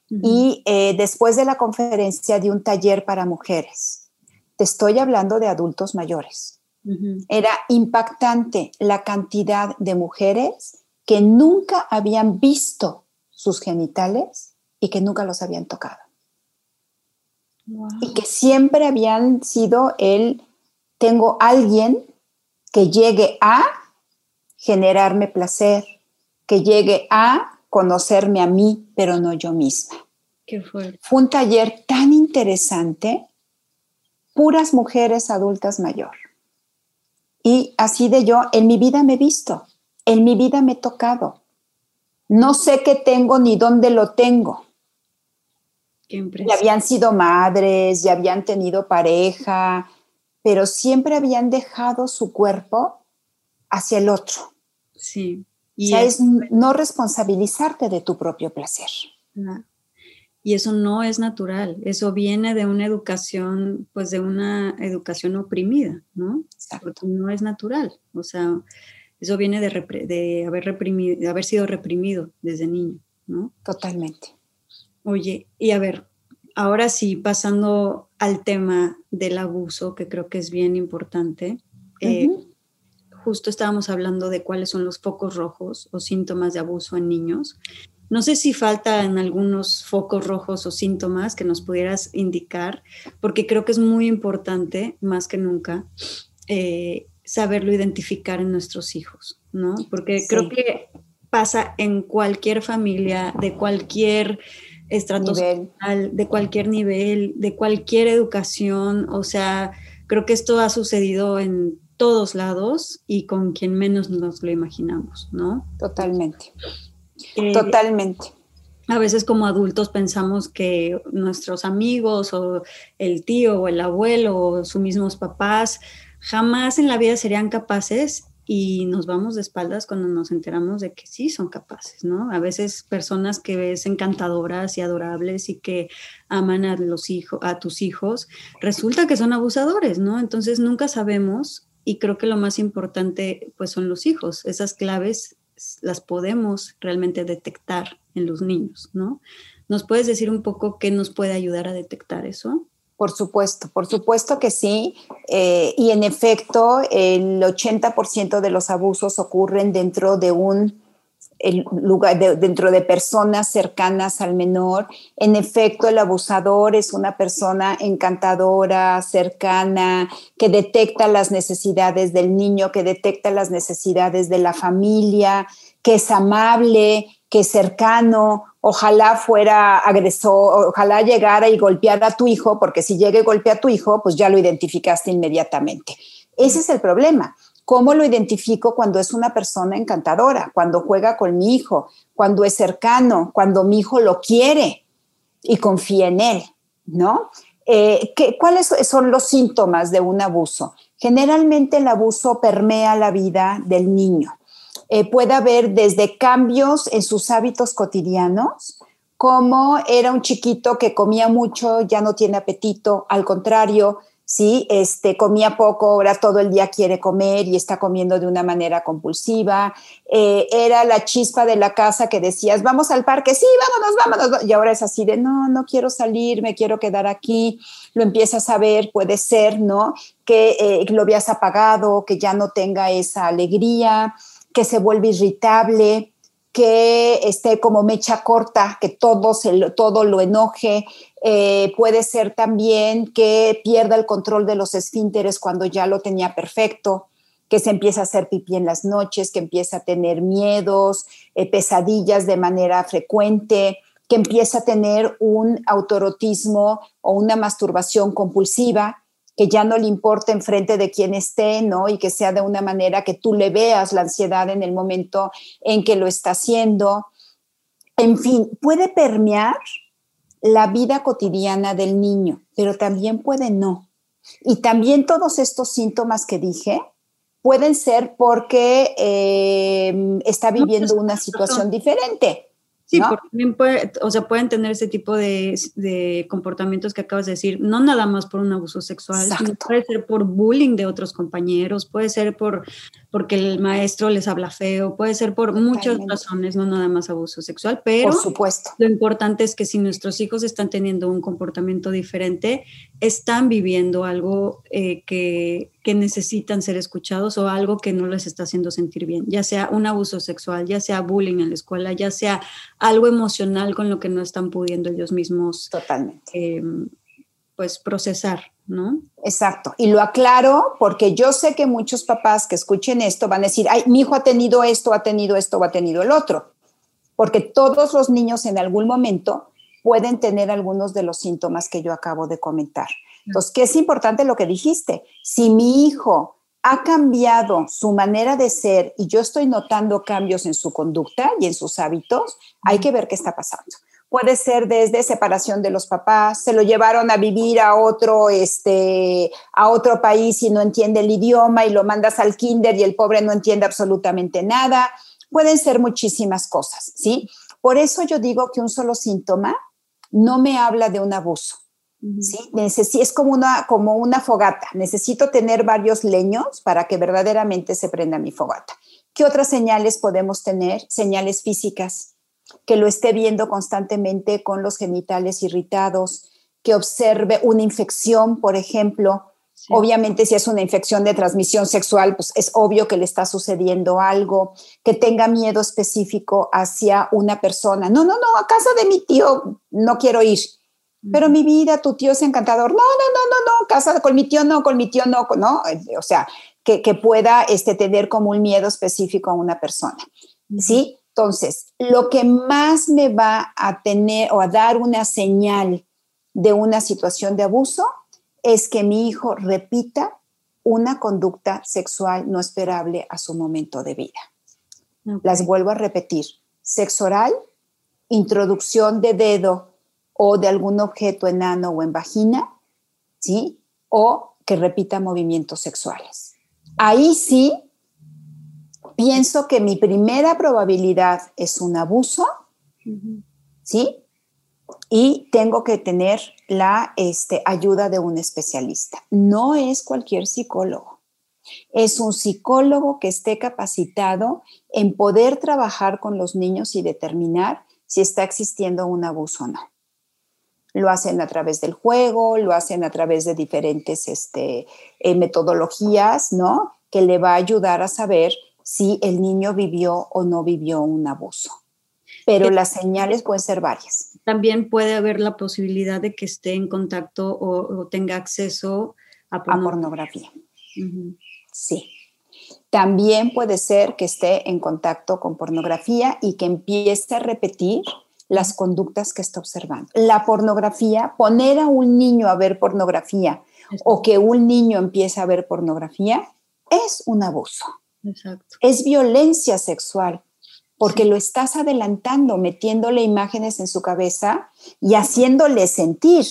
[SPEAKER 2] y eh, después de la conferencia de un taller para mujeres. Te estoy hablando de adultos mayores. Era impactante la cantidad de mujeres que nunca habían visto sus genitales y que nunca los habían tocado. Y que siempre habían sido el, tengo alguien que llegue a generarme placer, que llegue a conocerme a mí, pero no yo misma.
[SPEAKER 1] Fue
[SPEAKER 2] un taller tan interesante, puras mujeres adultas mayor. Y así de yo, en mi vida me he visto, en mi vida me he tocado. no sé qué tengo ni dónde lo tengo.
[SPEAKER 1] Qué
[SPEAKER 2] ya habían sido madres, ya habían tenido pareja, pero siempre habían dejado su cuerpo hacia el otro.
[SPEAKER 1] Sí.
[SPEAKER 2] Y o sea, es no responsabilizarte de tu propio placer.
[SPEAKER 1] Y eso no es natural, eso viene de una educación, pues de una educación oprimida, ¿no? Porque no es natural, o sea, eso viene de, de haber reprimido, de haber sido reprimido desde niño, ¿no?
[SPEAKER 2] Totalmente.
[SPEAKER 1] Oye, y a ver, ahora sí, pasando al tema del abuso, que creo que es bien importante. Eh, justo estábamos hablando de cuáles son los focos rojos o síntomas de abuso en niños. No sé si faltan algunos focos rojos o síntomas que nos pudieras indicar, porque creo que es muy importante, más que nunca, eh, saberlo identificar en nuestros hijos, ¿no? Porque creo que pasa en cualquier familia, de cualquier estrato social, de cualquier nivel, de cualquier educación, o sea, creo que esto ha sucedido en todos lados y con quien menos nos lo imaginamos, ¿no?
[SPEAKER 2] Totalmente. Totalmente.
[SPEAKER 1] A veces como adultos pensamos que nuestros amigos o el tío o el abuelo o sus mismos papás jamás en la vida serían capaces y nos vamos de espaldas cuando nos enteramos de que sí son capaces, ¿no? A veces personas que ves encantadoras y adorables y que aman a los hijos, a tus hijos, resulta que son abusadores, ¿no? Entonces nunca sabemos y creo que lo más importante pues son los hijos. Esas claves las podemos realmente detectar en los niños, ¿no? ¿Nos puedes decir un poco qué nos puede ayudar a detectar eso?
[SPEAKER 2] Por supuesto, por supuesto que sí. Eh, y en efecto, el 80% de los abusos ocurren dentro de un el lugar dentro de personas cercanas al menor. En efecto, el abusador es una persona encantadora, cercana, que detecta las necesidades del niño, que detecta las necesidades de la familia, que es amable, que es cercano. Ojalá fuera agresor, ojalá llegara y golpeara a tu hijo, porque si llega y golpea a tu hijo, pues ya lo identificaste inmediatamente. Ese es el problema ¿Cómo lo identifico cuando es una persona encantadora, cuando juega con mi hijo, cuando es cercano, cuando mi hijo lo quiere y confía en él? ¿No? Eh, ¿Cuáles son los síntomas de un abuso? Generalmente el abuso permea la vida del niño. Eh, puede haber desde cambios en sus hábitos cotidianos, como era un chiquito que comía mucho, ya no tiene apetito, al contrario, ¿sí? Este, comía poco, ahora todo el día quiere comer y está comiendo de una manera compulsiva. Eh, era la chispa de la casa que decías, vamos al parque, sí, vámonos, vámonos. Y ahora es así de, no, no quiero salir, me quiero quedar aquí. Lo empiezas a ver, puede ser, ¿no? Que eh, lo veas apagado, que ya no tenga esa alegría, que se vuelve irritable que esté como mecha corta, que todo, todo lo enoje, eh, puede ser también que pierda el control de los esfínteres cuando ya lo tenía perfecto, que se empieza a hacer pipí en las noches, que empieza a tener miedos, eh, pesadillas de manera frecuente, que empieza a tener un autorotismo o una masturbación compulsiva, que ya no le importa enfrente de quien esté, ¿no? Y que sea de una manera que tú le veas la ansiedad en el momento en que lo está haciendo. En fin, puede permear la vida cotidiana del niño, pero también puede no. Y también todos estos síntomas que dije pueden ser porque eh, está viviendo una situación diferente.
[SPEAKER 1] Sí, porque también puede, o sea, pueden tener ese tipo de, comportamientos que acabas de decir, no nada más por un abuso sexual, sino puede ser por bullying de otros compañeros, puede ser por porque el maestro les habla feo, puede ser por muchas razones, no nada más abuso sexual, pero
[SPEAKER 2] por supuesto.
[SPEAKER 1] lo importante es que si nuestros hijos están teniendo un comportamiento diferente, están viviendo algo eh, que, que necesitan ser escuchados o algo que no les está haciendo sentir bien, ya sea un abuso sexual, ya sea bullying en la escuela, ya sea algo emocional con lo que no están pudiendo ellos mismos
[SPEAKER 2] Totalmente.
[SPEAKER 1] Em, pues procesar, ¿no?
[SPEAKER 2] Exacto. Y lo aclaro porque yo sé que muchos papás que escuchen esto van a decir, ay, mi hijo ha tenido esto, ha tenido esto, ha tenido el otro. Porque todos los niños en algún momento pueden tener algunos de los síntomas que yo acabo de comentar. Entonces, ¿qué es importante lo que dijiste? Si mi hijo ha cambiado su manera de ser y yo estoy notando cambios en su conducta y en sus hábitos, hay que ver qué está pasando. Puede ser desde separación de los papás, se lo llevaron a vivir a otro, este, a otro país y no entiende el idioma y lo mandas al kinder y el pobre no entiende absolutamente nada. Pueden ser muchísimas cosas, ¿sí? Por eso yo digo que un solo síntoma no me habla de un abuso. ¿sí? es como una, como una fogata. Necesito tener varios leños para que verdaderamente se prenda mi fogata. ¿Qué otras señales podemos tener? Señales físicas, que lo esté viendo constantemente con los genitales irritados, que observe una infección, por ejemplo. Obviamente, si es una infección de transmisión sexual, pues es obvio que le está sucediendo algo, que tenga miedo específico hacia una persona. No, no, no, a casa de mi tío no quiero ir pero mi vida, tu tío es encantador. No, no, no, no, no, casa con mi tío no, con mi tío no, no. O sea, que, pueda este, tener como un miedo específico a una persona. ¿Sí? Entonces, lo que más me va a tener o a dar una señal de una situación de abuso es que mi hijo repita una conducta sexual no esperable a su momento de vida. Las vuelvo a repetir. Sexo oral, introducción de dedo o de algún objeto enano o en vagina, ¿sí? O que repita movimientos sexuales. Ahí sí, pienso que mi primera probabilidad es un abuso, ¿sí? Y tengo que tener la este, ayuda de un especialista. No es cualquier psicólogo. Es un psicólogo que esté capacitado en poder trabajar con los niños y determinar si está existiendo un abuso o no lo hacen a través del juego, lo hacen a través de diferentes este, eh, metodologías, ¿no? Que le va a ayudar a saber si el niño vivió o no vivió un abuso. Pero las señales pueden ser varias.
[SPEAKER 1] También puede haber la posibilidad de que esté en contacto o, tenga acceso a
[SPEAKER 2] pornografía. Sí. También puede ser que esté en contacto con pornografía y que empiece a repetir las conductas que está observando. La pornografía, poner a un niño a ver pornografía o que un niño empiece a ver pornografía es un abuso. Es violencia sexual porque lo estás adelantando, metiéndole imágenes en su cabeza y haciéndole sentir,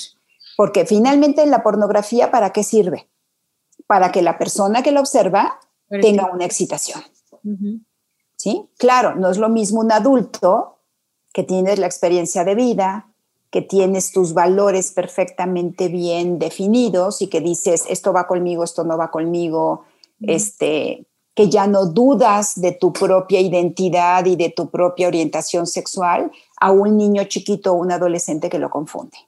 [SPEAKER 2] porque finalmente la pornografía, ¿para qué sirve? Para que la persona que lo observa tenga una excitación. ¿Sí? Claro, no es lo mismo un adulto que tienes la experiencia de vida, que tienes tus valores perfectamente bien definidos y que dices, esto va conmigo, esto no va conmigo, este, que ya no dudas de tu propia identidad y de tu propia orientación sexual a un niño chiquito o un adolescente que lo confunde.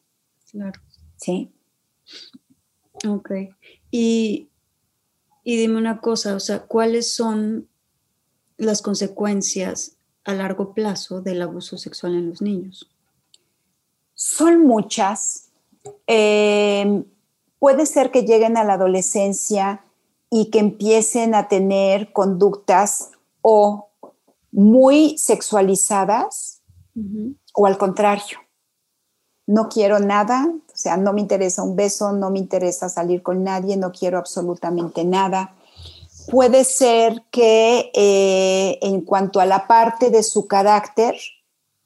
[SPEAKER 1] Claro.
[SPEAKER 2] ¿Sí?
[SPEAKER 1] Ok. Y, y dime una cosa, o sea, ¿cuáles son las consecuencias a largo plazo del abuso sexual en los niños?
[SPEAKER 2] Son muchas. Em, puede ser que lleguen a la adolescencia y que empiecen a tener conductas o muy sexualizadas o al contrario. No quiero nada, o sea, no me interesa un beso, no me interesa salir con nadie, no quiero absolutamente nada puede ser que eh, en cuanto a la parte de su carácter,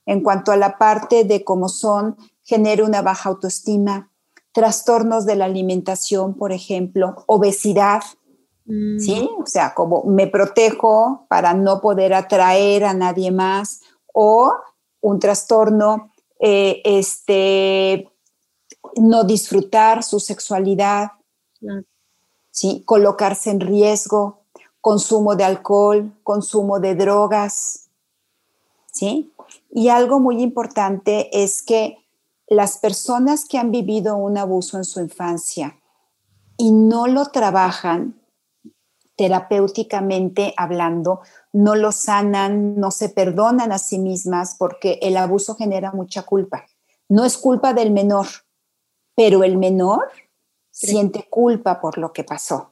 [SPEAKER 2] en cuanto a la parte de cómo son, genere una baja autoestima, trastornos de la alimentación, por ejemplo, obesidad, mm. ¿sí? O sea, como me protejo para no poder atraer a nadie más, o un trastorno, eh, este, no disfrutar su sexualidad, ¿sí? colocarse en riesgo, consumo de alcohol, consumo de drogas. ¿sí? Y algo muy importante es que las personas que han vivido un abuso en su infancia y no lo trabajan terapéuticamente hablando, no lo sanan, no se perdonan a sí mismas porque el abuso genera mucha culpa. No es culpa del menor, pero el menor siente culpa por lo que pasó.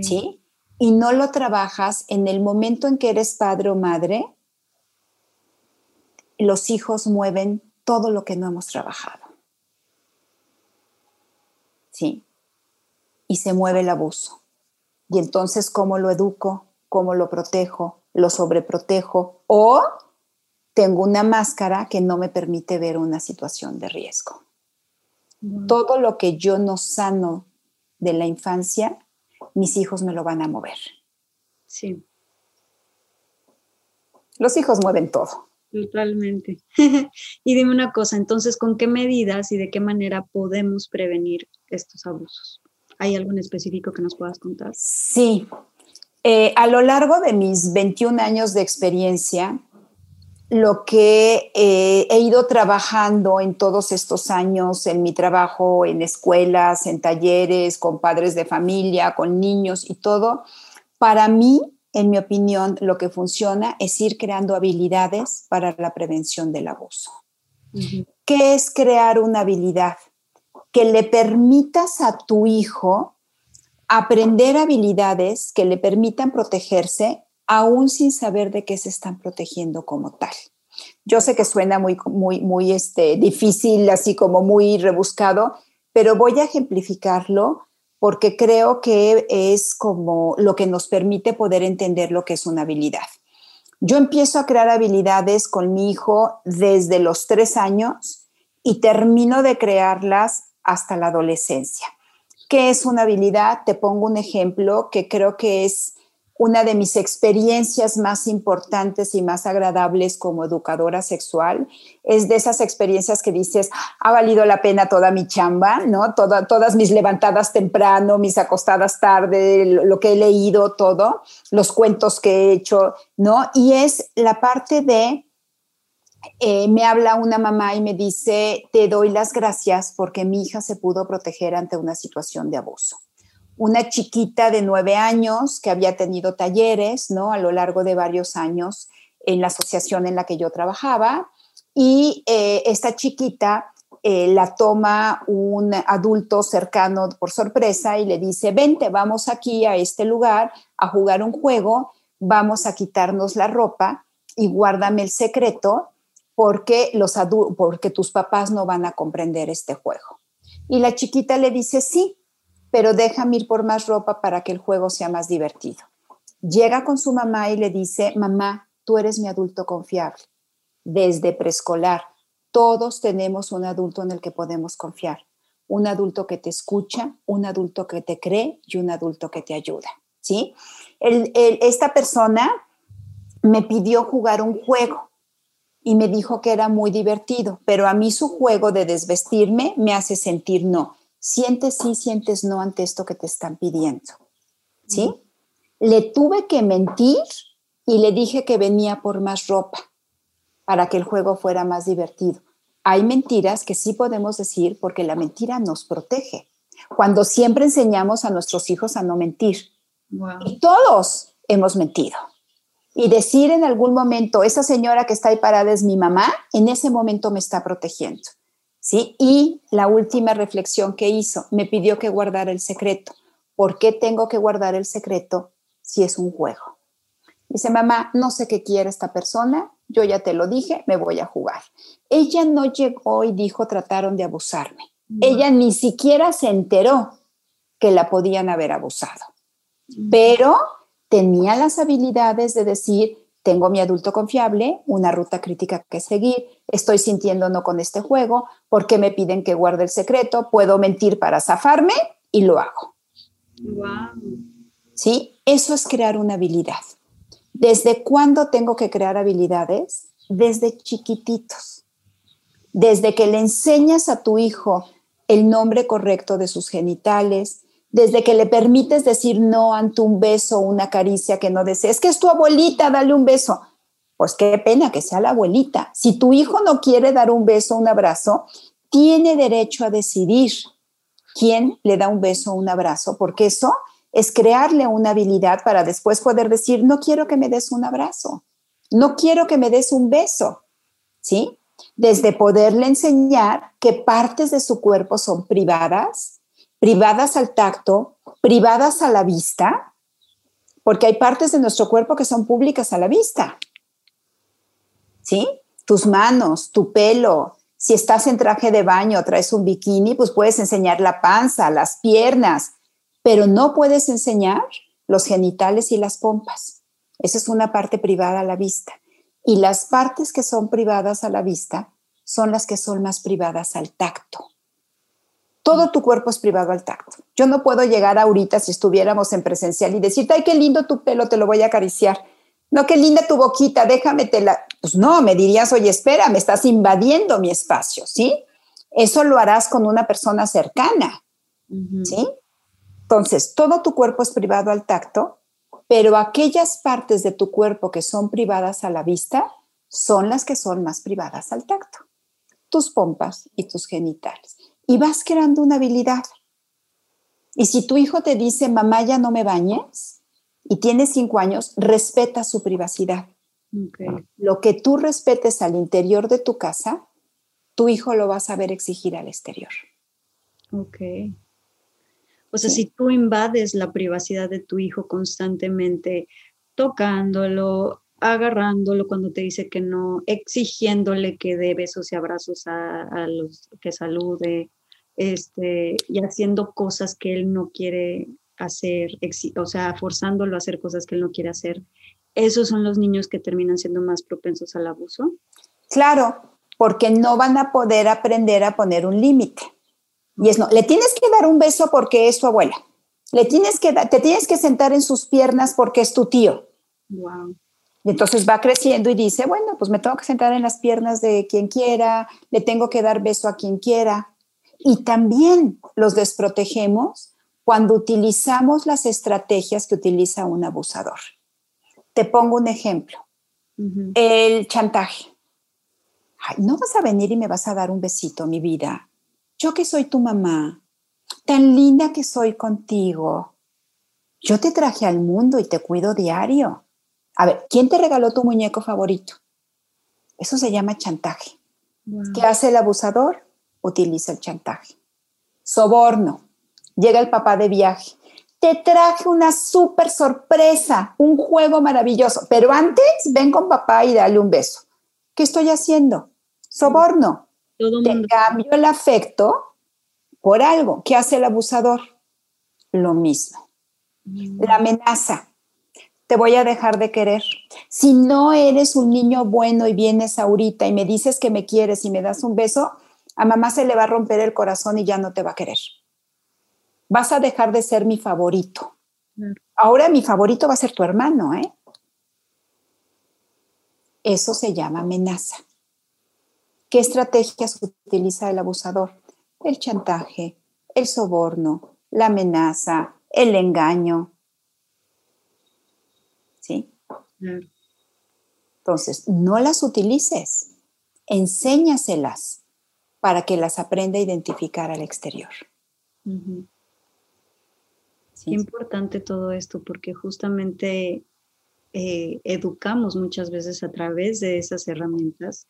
[SPEAKER 2] ¿Sí? Y no lo trabajas en el momento en que eres padre o madre, los hijos mueven todo lo que no hemos trabajado. ¿Sí? Y se mueve el abuso. Y entonces, ¿cómo lo educo? ¿Cómo lo protejo? ¿Lo sobreprotejo? O tengo una máscara que no me permite ver una situación de riesgo. Todo lo que yo no sano de la infancia, mis hijos me lo van a mover.
[SPEAKER 3] Sí.
[SPEAKER 2] Los hijos mueven todo.
[SPEAKER 3] Totalmente. y dime una cosa, entonces, ¿con qué medidas y de qué manera podemos prevenir estos abusos? ¿Hay algo en específico que nos puedas contar?
[SPEAKER 2] Sí. Eh, a lo largo de mis 21 años de experiencia, lo que eh, he ido trabajando en todos estos años, en mi trabajo en escuelas, en talleres, con padres de familia, con niños y todo, para mí, en mi opinión, lo que funciona es ir creando habilidades para la prevención del abuso. ¿Qué es crear una habilidad? Que le permitas a tu hijo aprender habilidades que le permitan protegerse aún sin saber de qué se están protegiendo como tal. Yo sé que suena muy, muy, muy este, difícil, así como muy rebuscado, pero voy a ejemplificarlo porque creo que es como lo que nos permite poder entender lo que es una habilidad. Yo empiezo a crear habilidades con mi hijo desde los tres años y termino de crearlas hasta la adolescencia. ¿Qué es una habilidad? Te pongo un ejemplo que creo que es una de mis experiencias más importantes y más agradables como educadora sexual es de esas experiencias que dices, ha valido la pena toda mi chamba, ¿no? todas mis levantadas temprano, mis acostadas tarde, lo que he leído, todo, los cuentos que he hecho, ¿no? Y es la parte de, eh, me habla una mamá y me dice, te doy las gracias porque mi hija se pudo proteger ante una situación de abuso una chiquita de nueve años que había tenido talleres, ¿no? A lo largo de varios años en la asociación en la que yo trabajaba. Y eh, esta chiquita eh, la toma un adulto cercano por sorpresa y le dice, vente, vamos aquí a este lugar a jugar un juego, vamos a quitarnos la ropa y guárdame el secreto porque, los porque tus papás no van a comprender este juego. Y la chiquita le dice, sí, pero déjame ir por más ropa para que el juego sea más divertido. Llega con su mamá y le dice, mamá, tú eres mi adulto confiable. Desde preescolar, todos tenemos un adulto en el que podemos confiar. Un adulto que te escucha, un adulto que te cree y un adulto que te ayuda. ¿Sí? esta persona me pidió jugar un juego y me dijo que era muy divertido, pero a mí su juego de desvestirme me hace sentir no sientes sí, sientes no ante esto que te están pidiendo. ¿Sí? Le tuve que mentir y le dije que venía por más ropa para que el juego fuera más divertido. Hay mentiras que sí podemos decir porque la mentira nos protege. Cuando siempre enseñamos a nuestros hijos a no mentir. Y todos hemos mentido. Y decir en algún momento, esa señora que está ahí parada es mi mamá, en ese momento me está protegiendo. ¿sí? Y la última reflexión que hizo, me pidió que guardara el secreto. ¿Por qué tengo que guardar el secreto si es un juego? Dice, mamá, no sé qué quiere esta persona, yo ya te lo dije, me voy a jugar. Ella no llegó y dijo, trataron de abusarme. Ella ni siquiera se enteró que la podían haber abusado, pero tenía las habilidades de decir, tengo mi adulto confiable, una ruta crítica que seguir, estoy sintiendo no con este juego, porque me piden que guarde el secreto, puedo mentir para zafarme y lo hago.
[SPEAKER 3] Wow.
[SPEAKER 2] ¿Sí? Eso es crear una habilidad. ¿Desde cuándo tengo que crear habilidades? Desde chiquititos. Desde que le enseñas a tu hijo el nombre correcto de sus genitales, desde que le permites decir no ante un beso o una caricia que no desees, es que es tu abuelita, dale un beso. Pues qué pena que sea la abuelita. Si tu hijo no quiere dar un beso o un abrazo, tiene derecho a decidir quién le da un beso o un abrazo, porque eso es crearle una habilidad para después poder decir, no quiero que me des un abrazo, no quiero que me des un beso, ¿sí? Desde poderle enseñar que partes de su cuerpo son privadas privadas al tacto, privadas a la vista, porque hay partes de nuestro cuerpo que son públicas a la vista. ¿Sí? Tus manos, tu pelo. Si estás en traje de baño, traes un bikini, pues puedes enseñar la panza, las piernas, pero no puedes enseñar los genitales y las pompas. Esa es una parte privada a la vista. Y las partes que son privadas a la vista son las que son más privadas al tacto. Todo tu cuerpo es privado al tacto. Yo no puedo llegar ahorita si estuviéramos en presencial y decirte, ay, qué lindo tu pelo, te lo voy a acariciar. No, qué linda tu boquita, déjame te la. Pues no, me dirías, oye, espera, me estás invadiendo mi espacio, ¿sí? Eso lo harás con una persona cercana, ¿sí? Entonces, todo tu cuerpo es privado al tacto, pero aquellas partes de tu cuerpo que son privadas a la vista son las que son más privadas al tacto. Tus pompas y tus genitales. Y vas creando una habilidad. Y si tu hijo te dice, mamá, ya no me bañes, y tiene cinco años, respeta su privacidad. Lo que tú respetes al interior de tu casa, tu hijo lo va a saber exigir al exterior.
[SPEAKER 1] Ok. O sea, si tú invades la privacidad de tu hijo constantemente, tocándolo, agarrándolo cuando te dice que no, exigiéndole que dé besos y abrazos a, los que salude, este, y haciendo cosas que él no quiere hacer, o sea, forzándolo a hacer cosas que él no quiere hacer, esos son los niños que terminan siendo más propensos al abuso.
[SPEAKER 2] Claro, porque no van a poder aprender a poner un límite. Y es no, le tienes que dar un beso porque es tu abuela. Le tienes que te tienes que sentar en sus piernas porque es tu tío.
[SPEAKER 1] Wow.
[SPEAKER 2] Y entonces va creciendo y dice, bueno, pues me tengo que sentar en las piernas de quien quiera, le tengo que dar beso a quien quiera. Y también los desprotegemos cuando utilizamos las estrategias que utiliza un abusador. Te pongo un ejemplo. El chantaje. no vas a venir y me vas a dar un besito, mi vida yo que soy tu mamá, tan linda que soy contigo. Yo te traje al mundo y te cuido diario. A ver, ¿quién te regaló tu muñeco favorito? Eso se llama chantaje. ¿Qué hace el abusador? Utiliza el chantaje. Soborno. Llega el papá de viaje. Te traje una súper sorpresa, un juego maravilloso, pero antes ven con papá y dale un beso. ¿Qué estoy haciendo? Soborno. Te cambio el afecto por algo. ¿Qué hace el abusador? Lo mismo. Mm. La amenaza. Te voy a dejar de querer. Si no eres un niño bueno y vienes ahorita y me dices que me quieres y me das un beso, a mamá se le va a romper el corazón y ya no te va a querer. Vas a dejar de ser mi favorito. Ahora mi favorito va a ser tu hermano, ¿eh? Eso se llama amenaza. ¿Qué estrategias utiliza el abusador? El chantaje, el soborno, la amenaza, el engaño. ¿Sí? Entonces, no las utilices, enséñaselas para que las aprenda a identificar al exterior.
[SPEAKER 1] Qué importante todo esto, porque justamente eh, educamos muchas veces a través de esas herramientas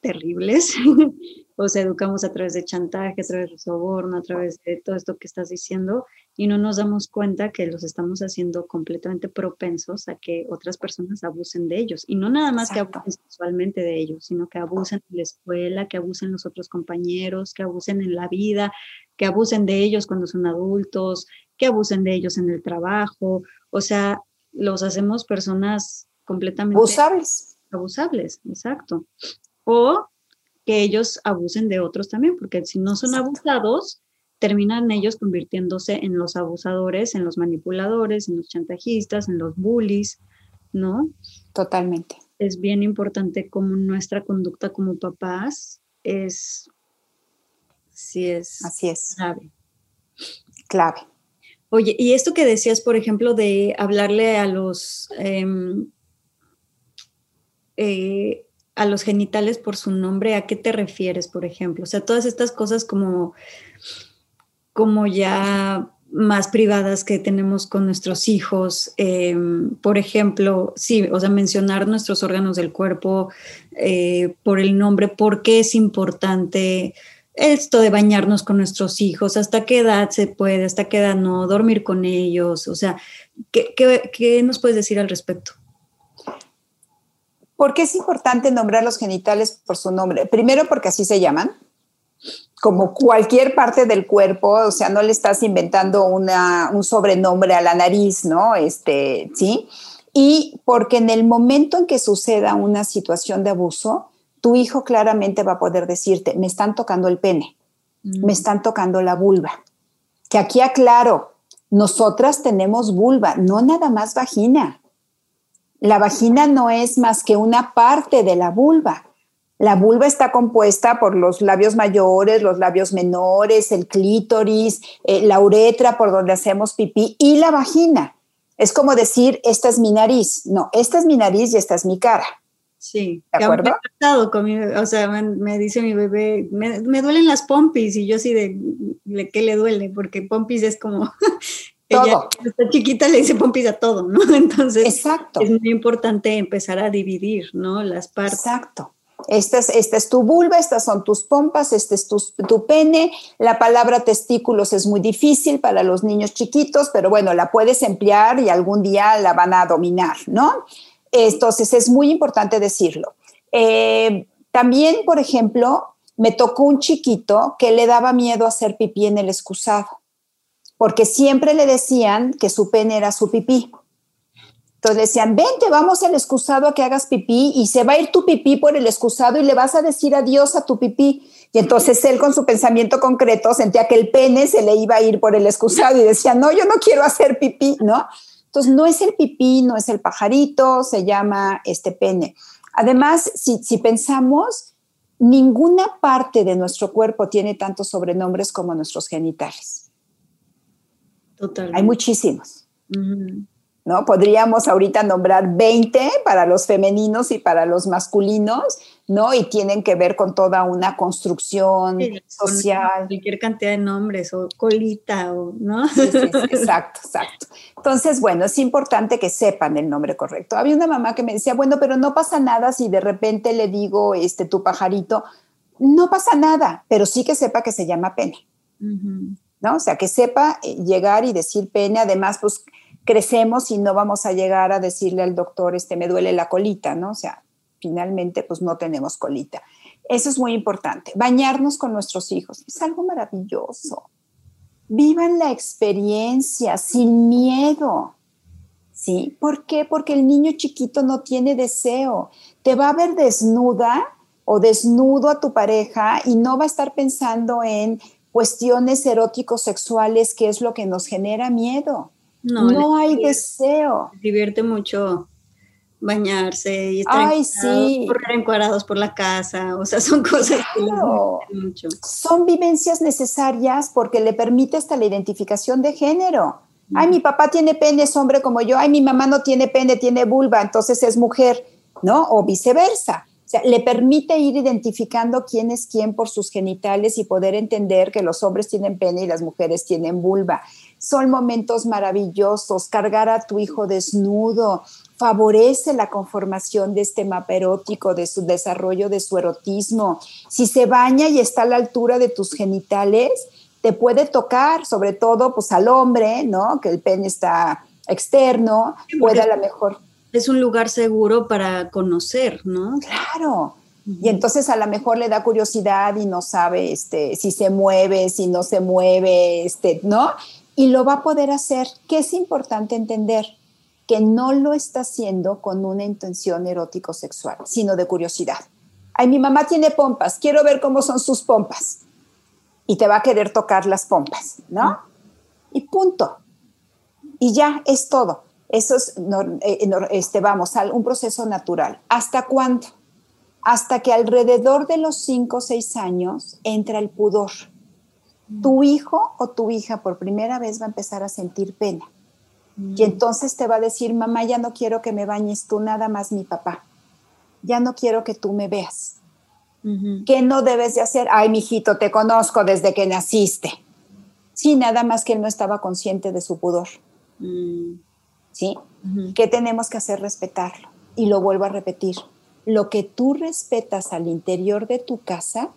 [SPEAKER 1] terribles. Os educamos a través de chantaje, a través de soborno, a través de todo esto que estás diciendo y no nos damos cuenta que los estamos haciendo completamente propensos a que otras personas abusen de ellos. Y no nada más que abusen sexualmente de ellos, sino que abusen en la escuela, que abusen los otros compañeros, que abusen en la vida, que abusen de ellos cuando son adultos, que abusen de ellos en el trabajo. O sea, los hacemos personas completamente
[SPEAKER 2] abusables.
[SPEAKER 1] Abusables, exacto o que ellos abusen de otros también, porque si no son abusados, terminan ellos convirtiéndose en los abusadores, en los manipuladores, en los chantajistas, en los bullies, ¿no?
[SPEAKER 2] Totalmente.
[SPEAKER 1] Es bien importante como nuestra conducta como papás es, sí es,
[SPEAKER 2] así es,
[SPEAKER 1] clave.
[SPEAKER 2] Clave.
[SPEAKER 1] Oye, y esto que decías, por ejemplo, de hablarle a los em, eh, a los genitales por su nombre, ¿a qué te refieres, por ejemplo? O sea, todas estas cosas como, como ya más privadas que tenemos con nuestros hijos, em, por ejemplo, sí, o sea, mencionar nuestros órganos del cuerpo eh, por el nombre, por qué es importante esto de bañarnos con nuestros hijos, hasta qué edad se puede, hasta qué edad no, dormir con ellos, o sea, ¿qué, qué nos puedes decir al respecto?
[SPEAKER 2] ¿Por qué es importante nombrar los genitales por su nombre? Primero porque así se llaman. como cualquier parte del cuerpo, o sea, no le estás inventando una, un sobrenombre a la nariz, ¿no? Este, ¿sí? Y porque en el momento en que suceda una situación de abuso, tu hijo claramente va a poder decirte, me están tocando el pene, me mm. están tocando la vulva. Que aquí aclaro, nosotras tenemos vulva, no nada más vagina. La vagina no es más que una parte de la vulva. La vulva está compuesta por los labios mayores, los labios menores, el clítoris, eh, la uretra por donde hacemos pipí y la vagina. Es como decir, esta es mi nariz. No, esta es mi nariz y esta es mi cara.
[SPEAKER 3] Sí, ¿de acuerdo? o sea, me, dice mi bebé, me, duelen las pompis y yo así de, ¿qué le duele? Porque pompis es como, ella, esta chiquita le dice pompis a todo, ¿no? Entonces, Exacto. es muy importante empezar a dividir, ¿no? Las partes.
[SPEAKER 2] Exacto. Esta es, esta es, tu vulva, estas son tus pompas, este es tu, tu, pene. La palabra testículos es muy difícil para los niños chiquitos, pero bueno, la puedes emplear y algún día la van a dominar, ¿no? Entonces es muy importante decirlo. Eh, también, por ejemplo, me tocó un chiquito que le daba miedo hacer pipí en el excusado, porque siempre le decían que su pene era su pipí. Entonces le decían, vente, vamos al excusado a que hagas pipí y se va a ir tu pipí por el excusado y le vas a decir adiós a tu pipí. Y entonces él con su pensamiento concreto sentía que el pene se le iba a ir por el excusado y decía, no, yo no quiero hacer pipí, ¿no? Entonces, no es el pipí, no es el pajarito, se llama este pene. Además, si, pensamos, ninguna parte de nuestro cuerpo tiene tantos sobrenombres como nuestros genitales. Totalmente. Hay muchísimos. ¿no? Podríamos ahorita nombrar 20 para los femeninos y para los masculinos, ¿no? Y tienen que ver con toda una construcción social.
[SPEAKER 3] Cualquier cantidad de nombres, o colita, o, ¿no?
[SPEAKER 2] exacto, exacto. Entonces, bueno, es importante que sepan el nombre correcto. Había una mamá que me decía, bueno, pero no pasa nada si de repente le digo, este, tu pajarito, no pasa nada, pero sí que sepa que se llama pene. ¿No? O sea, que sepa eh, llegar y decir pene, además, pues crecemos y no vamos a llegar a decirle al doctor, este, me duele la colita, ¿no? O sea, finalmente, pues no tenemos colita. Eso es muy importante. Bañarnos con nuestros hijos es algo maravilloso. Vivan la experiencia sin miedo. ¿Sí? ¿Por qué? Porque el niño chiquito no tiene deseo. Te va a ver desnuda o desnudo a tu pareja y no va a estar pensando en cuestiones eróticos sexuales, que es lo que nos genera miedo. No, hay deseo.
[SPEAKER 3] Divierte mucho bañarse y estar Ay, sí. correr encuadrados por la casa, o sea, son cosas que mucho.
[SPEAKER 2] Son vivencias necesarias porque le permite hasta la identificación de género. Ay, mi papá tiene pene, es hombre como yo. Ay, mi mamá no tiene pene, tiene vulva, entonces es mujer, ¿no? O viceversa. Sea, le permite ir identificando quién es quién por sus genitales y poder entender que los hombres tienen pene y las mujeres tienen vulva. Son momentos maravillosos. Cargar a tu hijo desnudo favorece la conformación de este mapa erótico, de su desarrollo, de su erotismo. Si se baña y está a la altura de tus genitales, te puede tocar, sobre todo pues al hombre, ¿no? Que el pene está externo, puede a lo mejor.
[SPEAKER 3] Es un lugar seguro para conocer, ¿no?
[SPEAKER 2] Claro. Y entonces a lo mejor le da curiosidad y no sabe este, si se mueve, si no se mueve, este, ¿no? y lo va a poder hacer, que es importante entender que no lo está haciendo con una intención erótico-sexual, sino de curiosidad. Ay, mi mamá tiene pompas, quiero ver cómo son sus pompas. Y te va a querer tocar las pompas, ¿no? Y punto. Y ya es todo. Eso es, eh, este, vamos, un proceso natural. ¿Hasta cuándo? Hasta que alrededor de los 5 o 6 años entra el pudor tu hijo o tu hija por primera vez va a empezar a sentir pena. Y entonces te va a decir, mamá, ya no quiero que me bañes tú, nada más mi papá. Ya no quiero que tú me veas. ¿Qué no debes de hacer? Ay, mijito, te conozco desde que naciste. Sí, nada más que él no estaba consciente de su pudor. Mm. ¿Sí? ¿Qué tenemos que hacer? Respetarlo. Y lo vuelvo a repetir. Lo que tú respetas al interior de tu casa,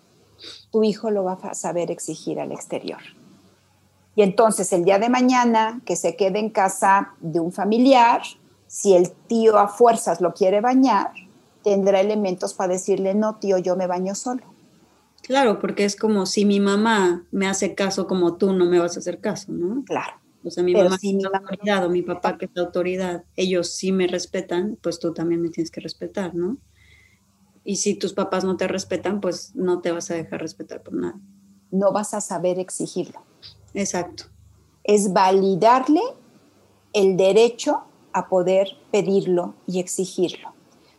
[SPEAKER 2] tu hijo lo va a saber exigir al exterior. Y entonces el día de mañana que se quede en casa de un familiar, si el tío a fuerzas lo quiere bañar, tendrá elementos para decirle, no, tío, yo me baño solo.
[SPEAKER 1] Claro, porque es como si mi mamá me hace caso como tú no me vas a hacer caso, ¿no?
[SPEAKER 2] Claro.
[SPEAKER 1] O sea, mi mamá que es la autoridad o mi papá que es la autoridad, ellos sí me respetan, pues tú también me tienes que respetar, ¿no? Y si tus papás no te respetan, pues no te vas a dejar respetar por nada.
[SPEAKER 2] No vas a saber exigirlo.
[SPEAKER 1] Exacto.
[SPEAKER 2] Es validarle el derecho a poder pedirlo y exigirlo.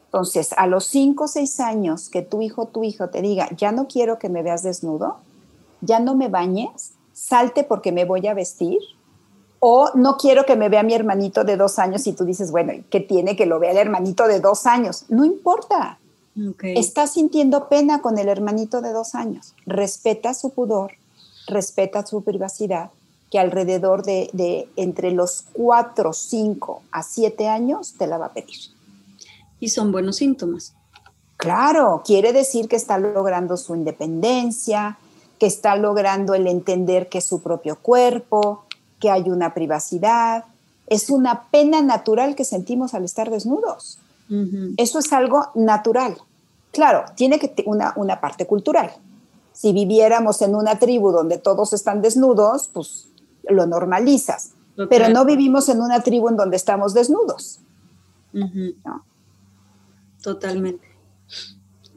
[SPEAKER 2] Entonces, a los cinco o seis años que tu hijo o tu hijo te diga, ya no quiero que me veas desnudo, ya no me bañes, salte porque me voy a vestir, o no quiero que me vea mi hermanito de dos años y tú dices, bueno, ¿qué tiene que lo vea el hermanito de dos años? No importa. Estás sintiendo pena con el hermanito de dos años. Respeta su pudor, respeta su privacidad, que alrededor de, de entre los cuatro, cinco a siete años te la va a pedir.
[SPEAKER 1] Y son buenos síntomas.
[SPEAKER 2] Claro, quiere decir que está logrando su independencia, que está logrando el entender que es su propio cuerpo, que hay una privacidad. Es una pena natural que sentimos al estar desnudos. Eso es algo natural. Claro, tiene que una, una parte cultural. Si viviéramos en una tribu donde todos están desnudos, pues lo normalizas. Pero no vivimos en una tribu en donde estamos desnudos.
[SPEAKER 1] Totalmente.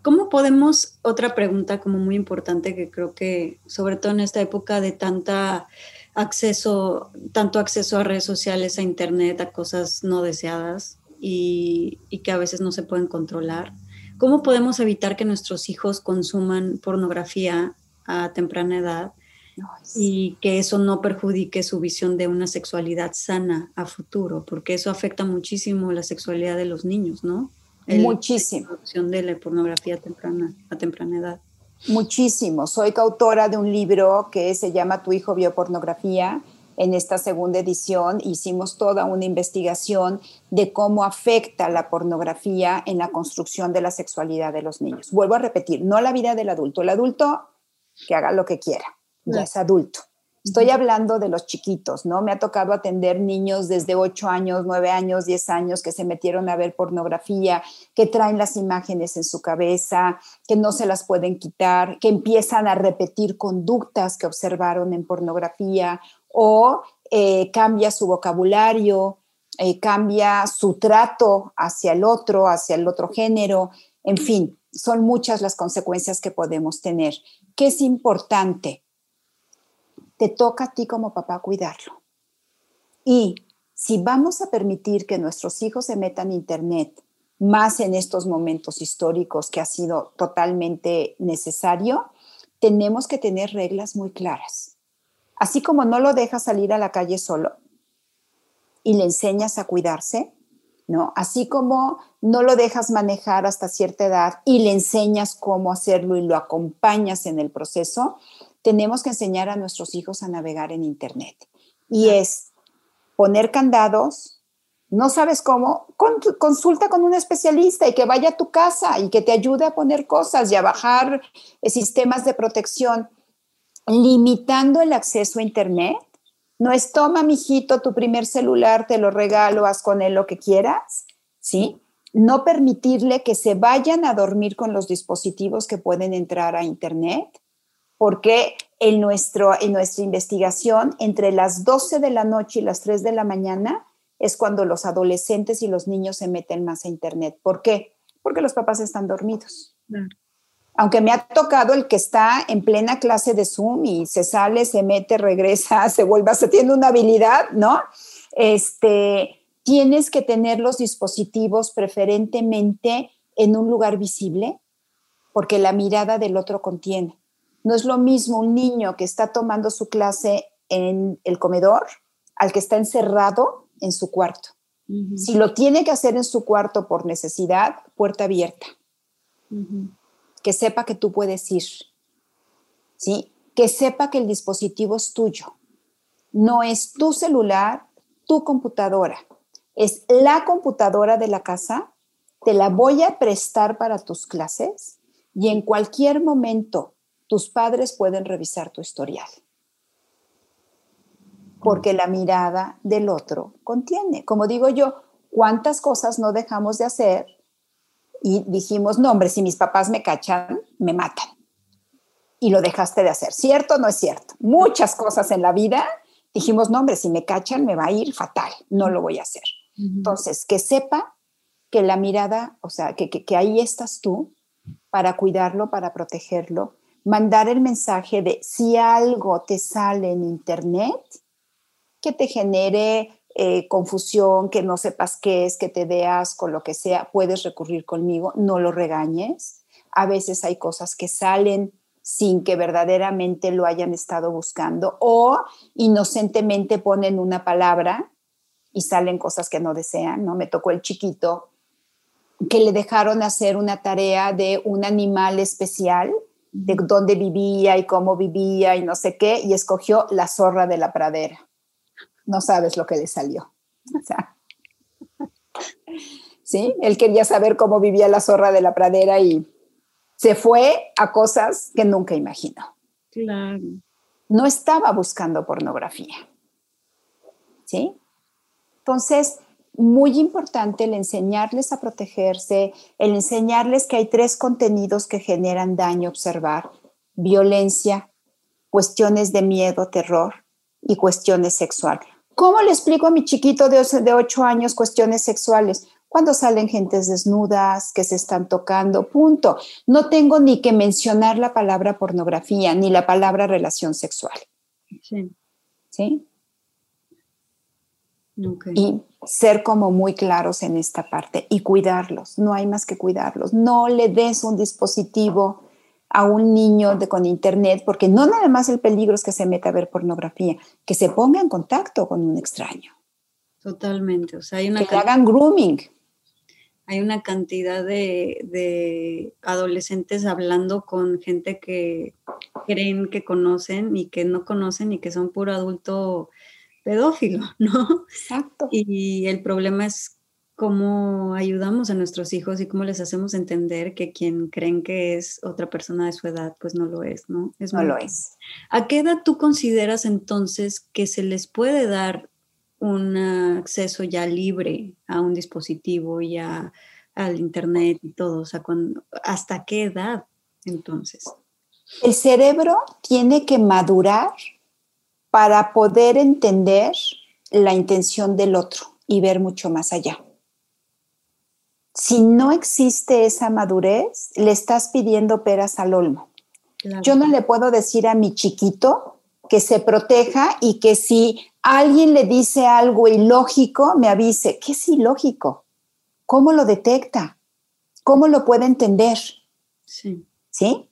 [SPEAKER 1] ¿Cómo podemos, otra pregunta como muy importante que creo que sobre todo en esta época de tanta acceso, tanto acceso a redes sociales, a internet, a cosas no deseadas y, que a veces no se pueden controlar. ¿Cómo podemos evitar que nuestros hijos consuman pornografía a temprana edad y que eso no perjudique su visión de una sexualidad sana a futuro? Porque eso afecta muchísimo la sexualidad de los niños, ¿no?
[SPEAKER 2] muchísimo.
[SPEAKER 1] La producción de la pornografía temprana, a temprana edad.
[SPEAKER 2] Muchísimo. Soy coautora de un libro que se llama Tu hijo vio pornografía. En esta segunda edición hicimos toda una investigación de cómo afecta la pornografía en la construcción de la sexualidad de los niños. Vuelvo a repetir, no la vida del adulto. El adulto que haga lo que quiera, ya es adulto. Estoy hablando de los chiquitos, ¿no? Me ha tocado atender niños desde 8 años, 9 años, 10 años que se metieron a ver pornografía, que traen las imágenes en su cabeza, que no se las pueden quitar, que empiezan a repetir conductas que observaron en pornografía o eh, cambia su vocabulario, eh, cambia su trato hacia el otro, hacia el otro género, en fin, son muchas las consecuencias que podemos tener. ¿Qué es importante? Te toca a ti como papá cuidarlo. Y si vamos a permitir que nuestros hijos se metan a Internet, más en estos momentos históricos que ha sido totalmente necesario, tenemos que tener reglas muy claras. Así como no lo dejas salir a la calle solo y le enseñas a cuidarse, ¿no? Así como no lo dejas manejar hasta cierta edad y le enseñas cómo hacerlo y lo acompañas en el proceso, tenemos que enseñar a nuestros hijos a navegar en Internet. Y es poner candados, no sabes cómo, consulta con un especialista y que vaya a tu casa y que te ayude a poner cosas y a bajar eh, sistemas de protección, limitando el acceso a Internet. No es toma, mijito, tu primer celular, te lo regalo, haz con él lo que quieras, ¿sí? No permitirle que se vayan a dormir con los dispositivos que pueden entrar a Internet porque en, nuestro, en nuestra investigación, entre las 12 de la noche y las 3 de la mañana es cuando los adolescentes y los niños se meten más a Internet. ¿Por qué? Porque los papás están dormidos. Aunque me ha tocado el que está en plena clase de Zoom y se sale, se mete, regresa, se vuelve, se tiene una habilidad, ¿no? Este, tienes que tener los dispositivos preferentemente en un lugar visible, porque la mirada del otro contiene. No es lo mismo un niño que está tomando su clase en el comedor al que está encerrado en su cuarto. Si lo tiene que hacer en su cuarto por necesidad, puerta abierta. Que sepa que tú puedes ir. ¿Sí? Que sepa que el dispositivo es tuyo. No es tu celular, tu computadora. Es la computadora de la casa. Te la voy a prestar para tus clases y en cualquier momento tus padres pueden revisar tu historial. Porque la mirada del otro contiene. Como digo yo, ¿cuántas cosas no dejamos de hacer? Y dijimos, no, hombre, si mis papás me cachan, me matan. y lo dejaste de hacer. ¿Cierto o no es cierto? Muchas cosas en la vida dijimos, no, hombre, si me cachan me va a ir fatal, no lo voy a hacer. Entonces, que sepa que la mirada, o sea, que, que, ahí estás tú para cuidarlo, para protegerlo, mandar el mensaje de si algo te sale en internet que te genere eh, confusión, que no sepas qué es, que te dé asco, lo que sea, puedes recurrir conmigo, no lo regañes. A veces hay cosas que salen sin que verdaderamente lo hayan estado buscando o inocentemente ponen una palabra y salen cosas que no desean, ¿no? Me tocó el chiquito que le dejaron hacer una tarea de un animal especial, de dónde vivía y cómo vivía y no sé qué, y escogió la zorra de la pradera. No sabes lo que le salió. ¿sí? Él quería saber cómo vivía la zorra de la pradera y se fue a cosas que nunca imaginó.
[SPEAKER 1] Claro.
[SPEAKER 2] No estaba buscando pornografía. ¿Sí? Entonces, muy importante el enseñarles a protegerse, el enseñarles que hay tres contenidos que generan daño observar, violencia, cuestiones de miedo, terror y cuestiones sexuales. ¿Cómo le explico a mi chiquito de, de 8 años cuestiones sexuales? cuando salen gentes desnudas, que se están tocando, punto. No tengo ni que mencionar la palabra pornografía ni la palabra relación sexual. Sí. ¿Sí? Y ser como muy claros en esta parte y cuidarlos, no hay más que cuidarlos. No le des un dispositivo a un niño de, con internet, porque no nada más el peligro es que se meta a ver pornografía, que se ponga en contacto con un extraño.
[SPEAKER 1] Totalmente, o sea, hay una...
[SPEAKER 2] Que hagan grooming
[SPEAKER 1] hay una cantidad de, adolescentes hablando con gente que creen que conocen y que no conocen y que son puro adulto pedófilo, ¿no?
[SPEAKER 2] Exacto.
[SPEAKER 1] Y el problema es cómo ayudamos a nuestros hijos y cómo les hacemos entender que quien creen que es otra persona de su edad, pues no lo es, ¿no?
[SPEAKER 2] Es no lo es.
[SPEAKER 1] ¿A qué edad tú consideras entonces que se les puede dar un acceso ya libre a un dispositivo y al internet y todo? O sea, ¿hasta qué edad entonces?
[SPEAKER 2] El cerebro tiene que madurar para poder entender la intención del otro y ver mucho más allá. Si no existe esa madurez, le estás pidiendo peras al olmo. Yo no le puedo decir a mi chiquito que se proteja y que si alguien le dice algo ilógico, me avise. ¿Qué es ilógico? ¿Cómo lo detecta? ¿Cómo lo puede entender?
[SPEAKER 1] Sí.
[SPEAKER 2] ¿Sí?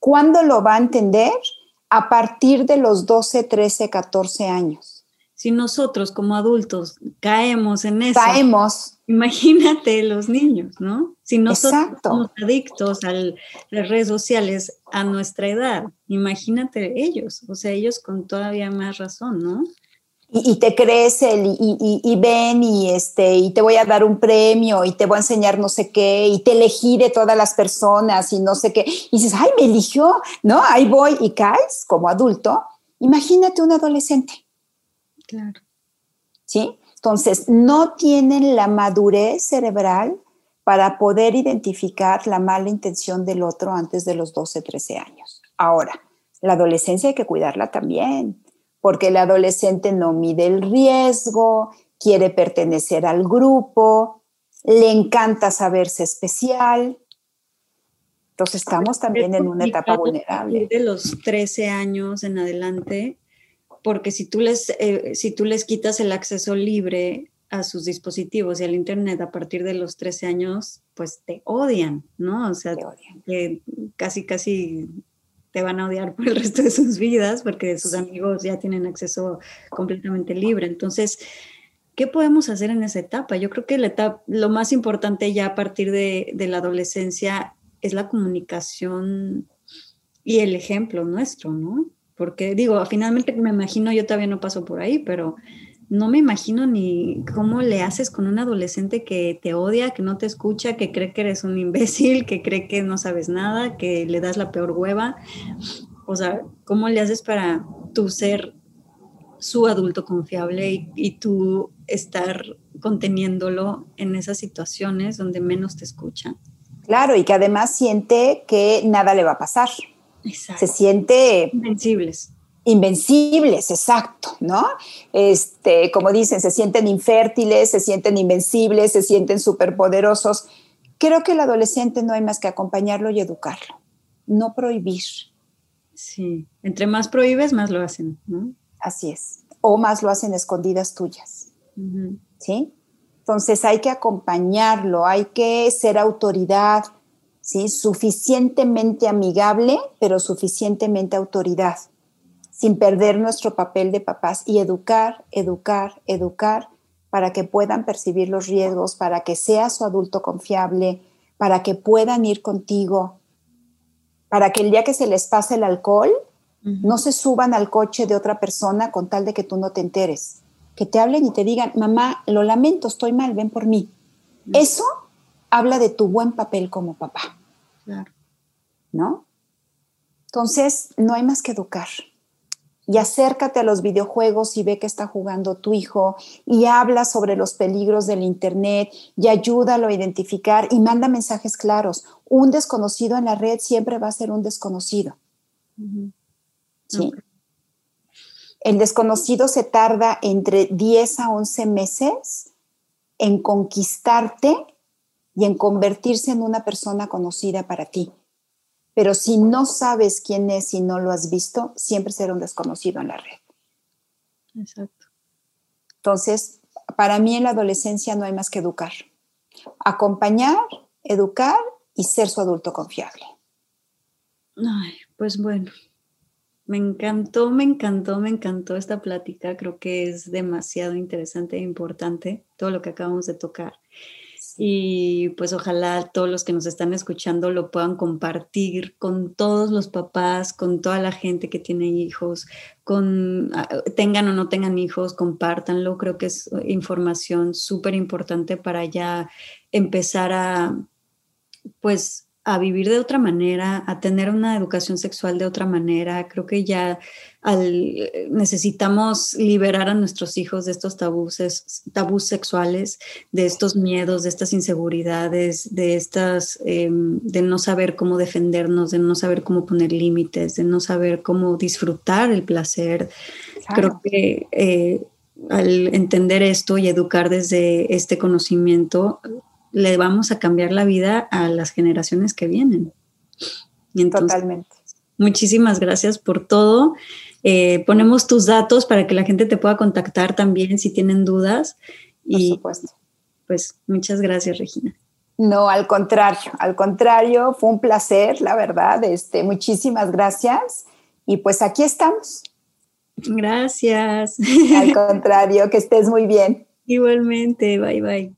[SPEAKER 2] ¿Cuándo lo va a entender? A partir de los 12, 13, 14 años.
[SPEAKER 1] Si nosotros como adultos caemos en eso.
[SPEAKER 2] Caemos
[SPEAKER 1] Imagínate los niños, ¿no? Si nosotros somos adictos a las redes sociales a nuestra edad, imagínate ellos, o sea, ellos con todavía más razón, ¿no?
[SPEAKER 2] Y, te crees el, y, ven y, este, y te voy a dar un premio y te voy a enseñar no sé qué y te elegí de todas las personas y no sé qué. Y dices, ay, me eligió, ¿no? Ahí voy y caes como adulto. Imagínate un adolescente.
[SPEAKER 1] Claro.
[SPEAKER 2] ¿Sí? Entonces, no tienen la madurez cerebral para poder identificar la mala intención del otro antes de los 12, 13 años. Ahora, la adolescencia hay que cuidarla también, porque el adolescente no mide el riesgo, quiere pertenecer al grupo, le encanta saberse especial. Entonces estamos también en una etapa vulnerable.
[SPEAKER 1] De los 13 años en adelante, porque si tú les, eh, si tú les quitas el acceso libre a sus dispositivos y al Internet a partir de los 13 años, pues te odian, ¿no? O sea, te casi, casi te van a odiar por el resto de sus vidas porque sus amigos ya tienen acceso completamente libre. Entonces, ¿qué podemos hacer en esa etapa? Yo creo que la etapa, lo más importante ya a partir de, de la adolescencia es la comunicación y el ejemplo nuestro, ¿no? porque digo, finalmente me imagino, yo todavía no paso por ahí, pero no me imagino ni cómo le haces con un adolescente que te odia, que no te escucha, que cree que eres un imbécil, que cree que no sabes nada, que le das la peor hueva. O sea, ¿cómo le haces para tú ser su adulto confiable y, y tú estar conteniéndolo en esas situaciones donde menos te escuchan?
[SPEAKER 2] Claro, y que además siente que nada le va a pasar. Se siente...
[SPEAKER 1] Invencibles.
[SPEAKER 2] Invencibles, exacto, ¿no? Este, como dicen, se sienten infértiles, se sienten invencibles, se sienten superpoderosos. Creo que el adolescente no hay más que acompañarlo y educarlo, no prohibir.
[SPEAKER 1] Sí, entre más prohíbes, más lo hacen, ¿no?
[SPEAKER 2] Así es. O más lo hacen escondidas tuyas. ¿Sí? Entonces hay que acompañarlo, hay que ser autoridad, ¿sí? Suficientemente amigable, pero suficientemente autoridad, sin perder nuestro papel de papás y educar, educar, educar para que puedan percibir los riesgos, para que sea su adulto confiable, para que puedan ir contigo, para que el día que se les pase el alcohol, no se suban al coche de otra persona con tal de que tú no te enteres. Que te hablen y te digan, mamá, lo lamento, estoy mal, ven por mí. Eso habla de tu buen papel como papá. Claro. ¿No? Entonces, no hay más que educar. Y acércate a los videojuegos y ve que está jugando tu hijo y habla sobre los peligros del Internet y ayúdalo a identificar y manda mensajes claros. Un desconocido en la red siempre va a ser un desconocido. ¿Sí? El desconocido se tarda entre 10 a 11 meses en conquistarte y en convertirse en una persona conocida para ti. Pero si no sabes quién es y no lo has visto, siempre será un desconocido en la red.
[SPEAKER 1] Exacto.
[SPEAKER 2] Entonces, para mí en la adolescencia no hay más que educar. Acompañar, educar y ser su adulto confiable.
[SPEAKER 1] Ay, pues bueno, me encantó, me encantó, me encantó esta plática. Creo que es demasiado interesante e importante todo lo que acabamos de tocar y pues ojalá todos los que nos están escuchando lo puedan compartir con todos los papás, con toda la gente que tiene hijos, con ah, tengan o no tengan hijos, compártanlo. Creo que es información súper importante para ya empezar a pues a vivir de otra manera, a tener una educación sexual de otra manera. Creo que ya necesitamos liberar a nuestros hijos de estos tabús, tabús sexuales, de estos miedos, de estas inseguridades, de estas, em, de no saber cómo defendernos, de no saber cómo poner límites, de no saber cómo disfrutar el placer. Creo que eh, al entender esto y educar desde este conocimiento, le vamos a cambiar la vida a las generaciones que vienen.
[SPEAKER 2] Totalmente.
[SPEAKER 1] Muchísimas gracias por todo. Eh, ponemos tus datos para que la gente te pueda contactar también si tienen dudas.
[SPEAKER 2] Por y, supuesto.
[SPEAKER 1] Pues muchas gracias, Regina.
[SPEAKER 2] No, al contrario, al contrario, fue un placer, la verdad. Este, muchísimas gracias. Y pues aquí estamos.
[SPEAKER 1] Gracias.
[SPEAKER 2] Al contrario, que estés muy bien.
[SPEAKER 1] Igualmente, bye bye.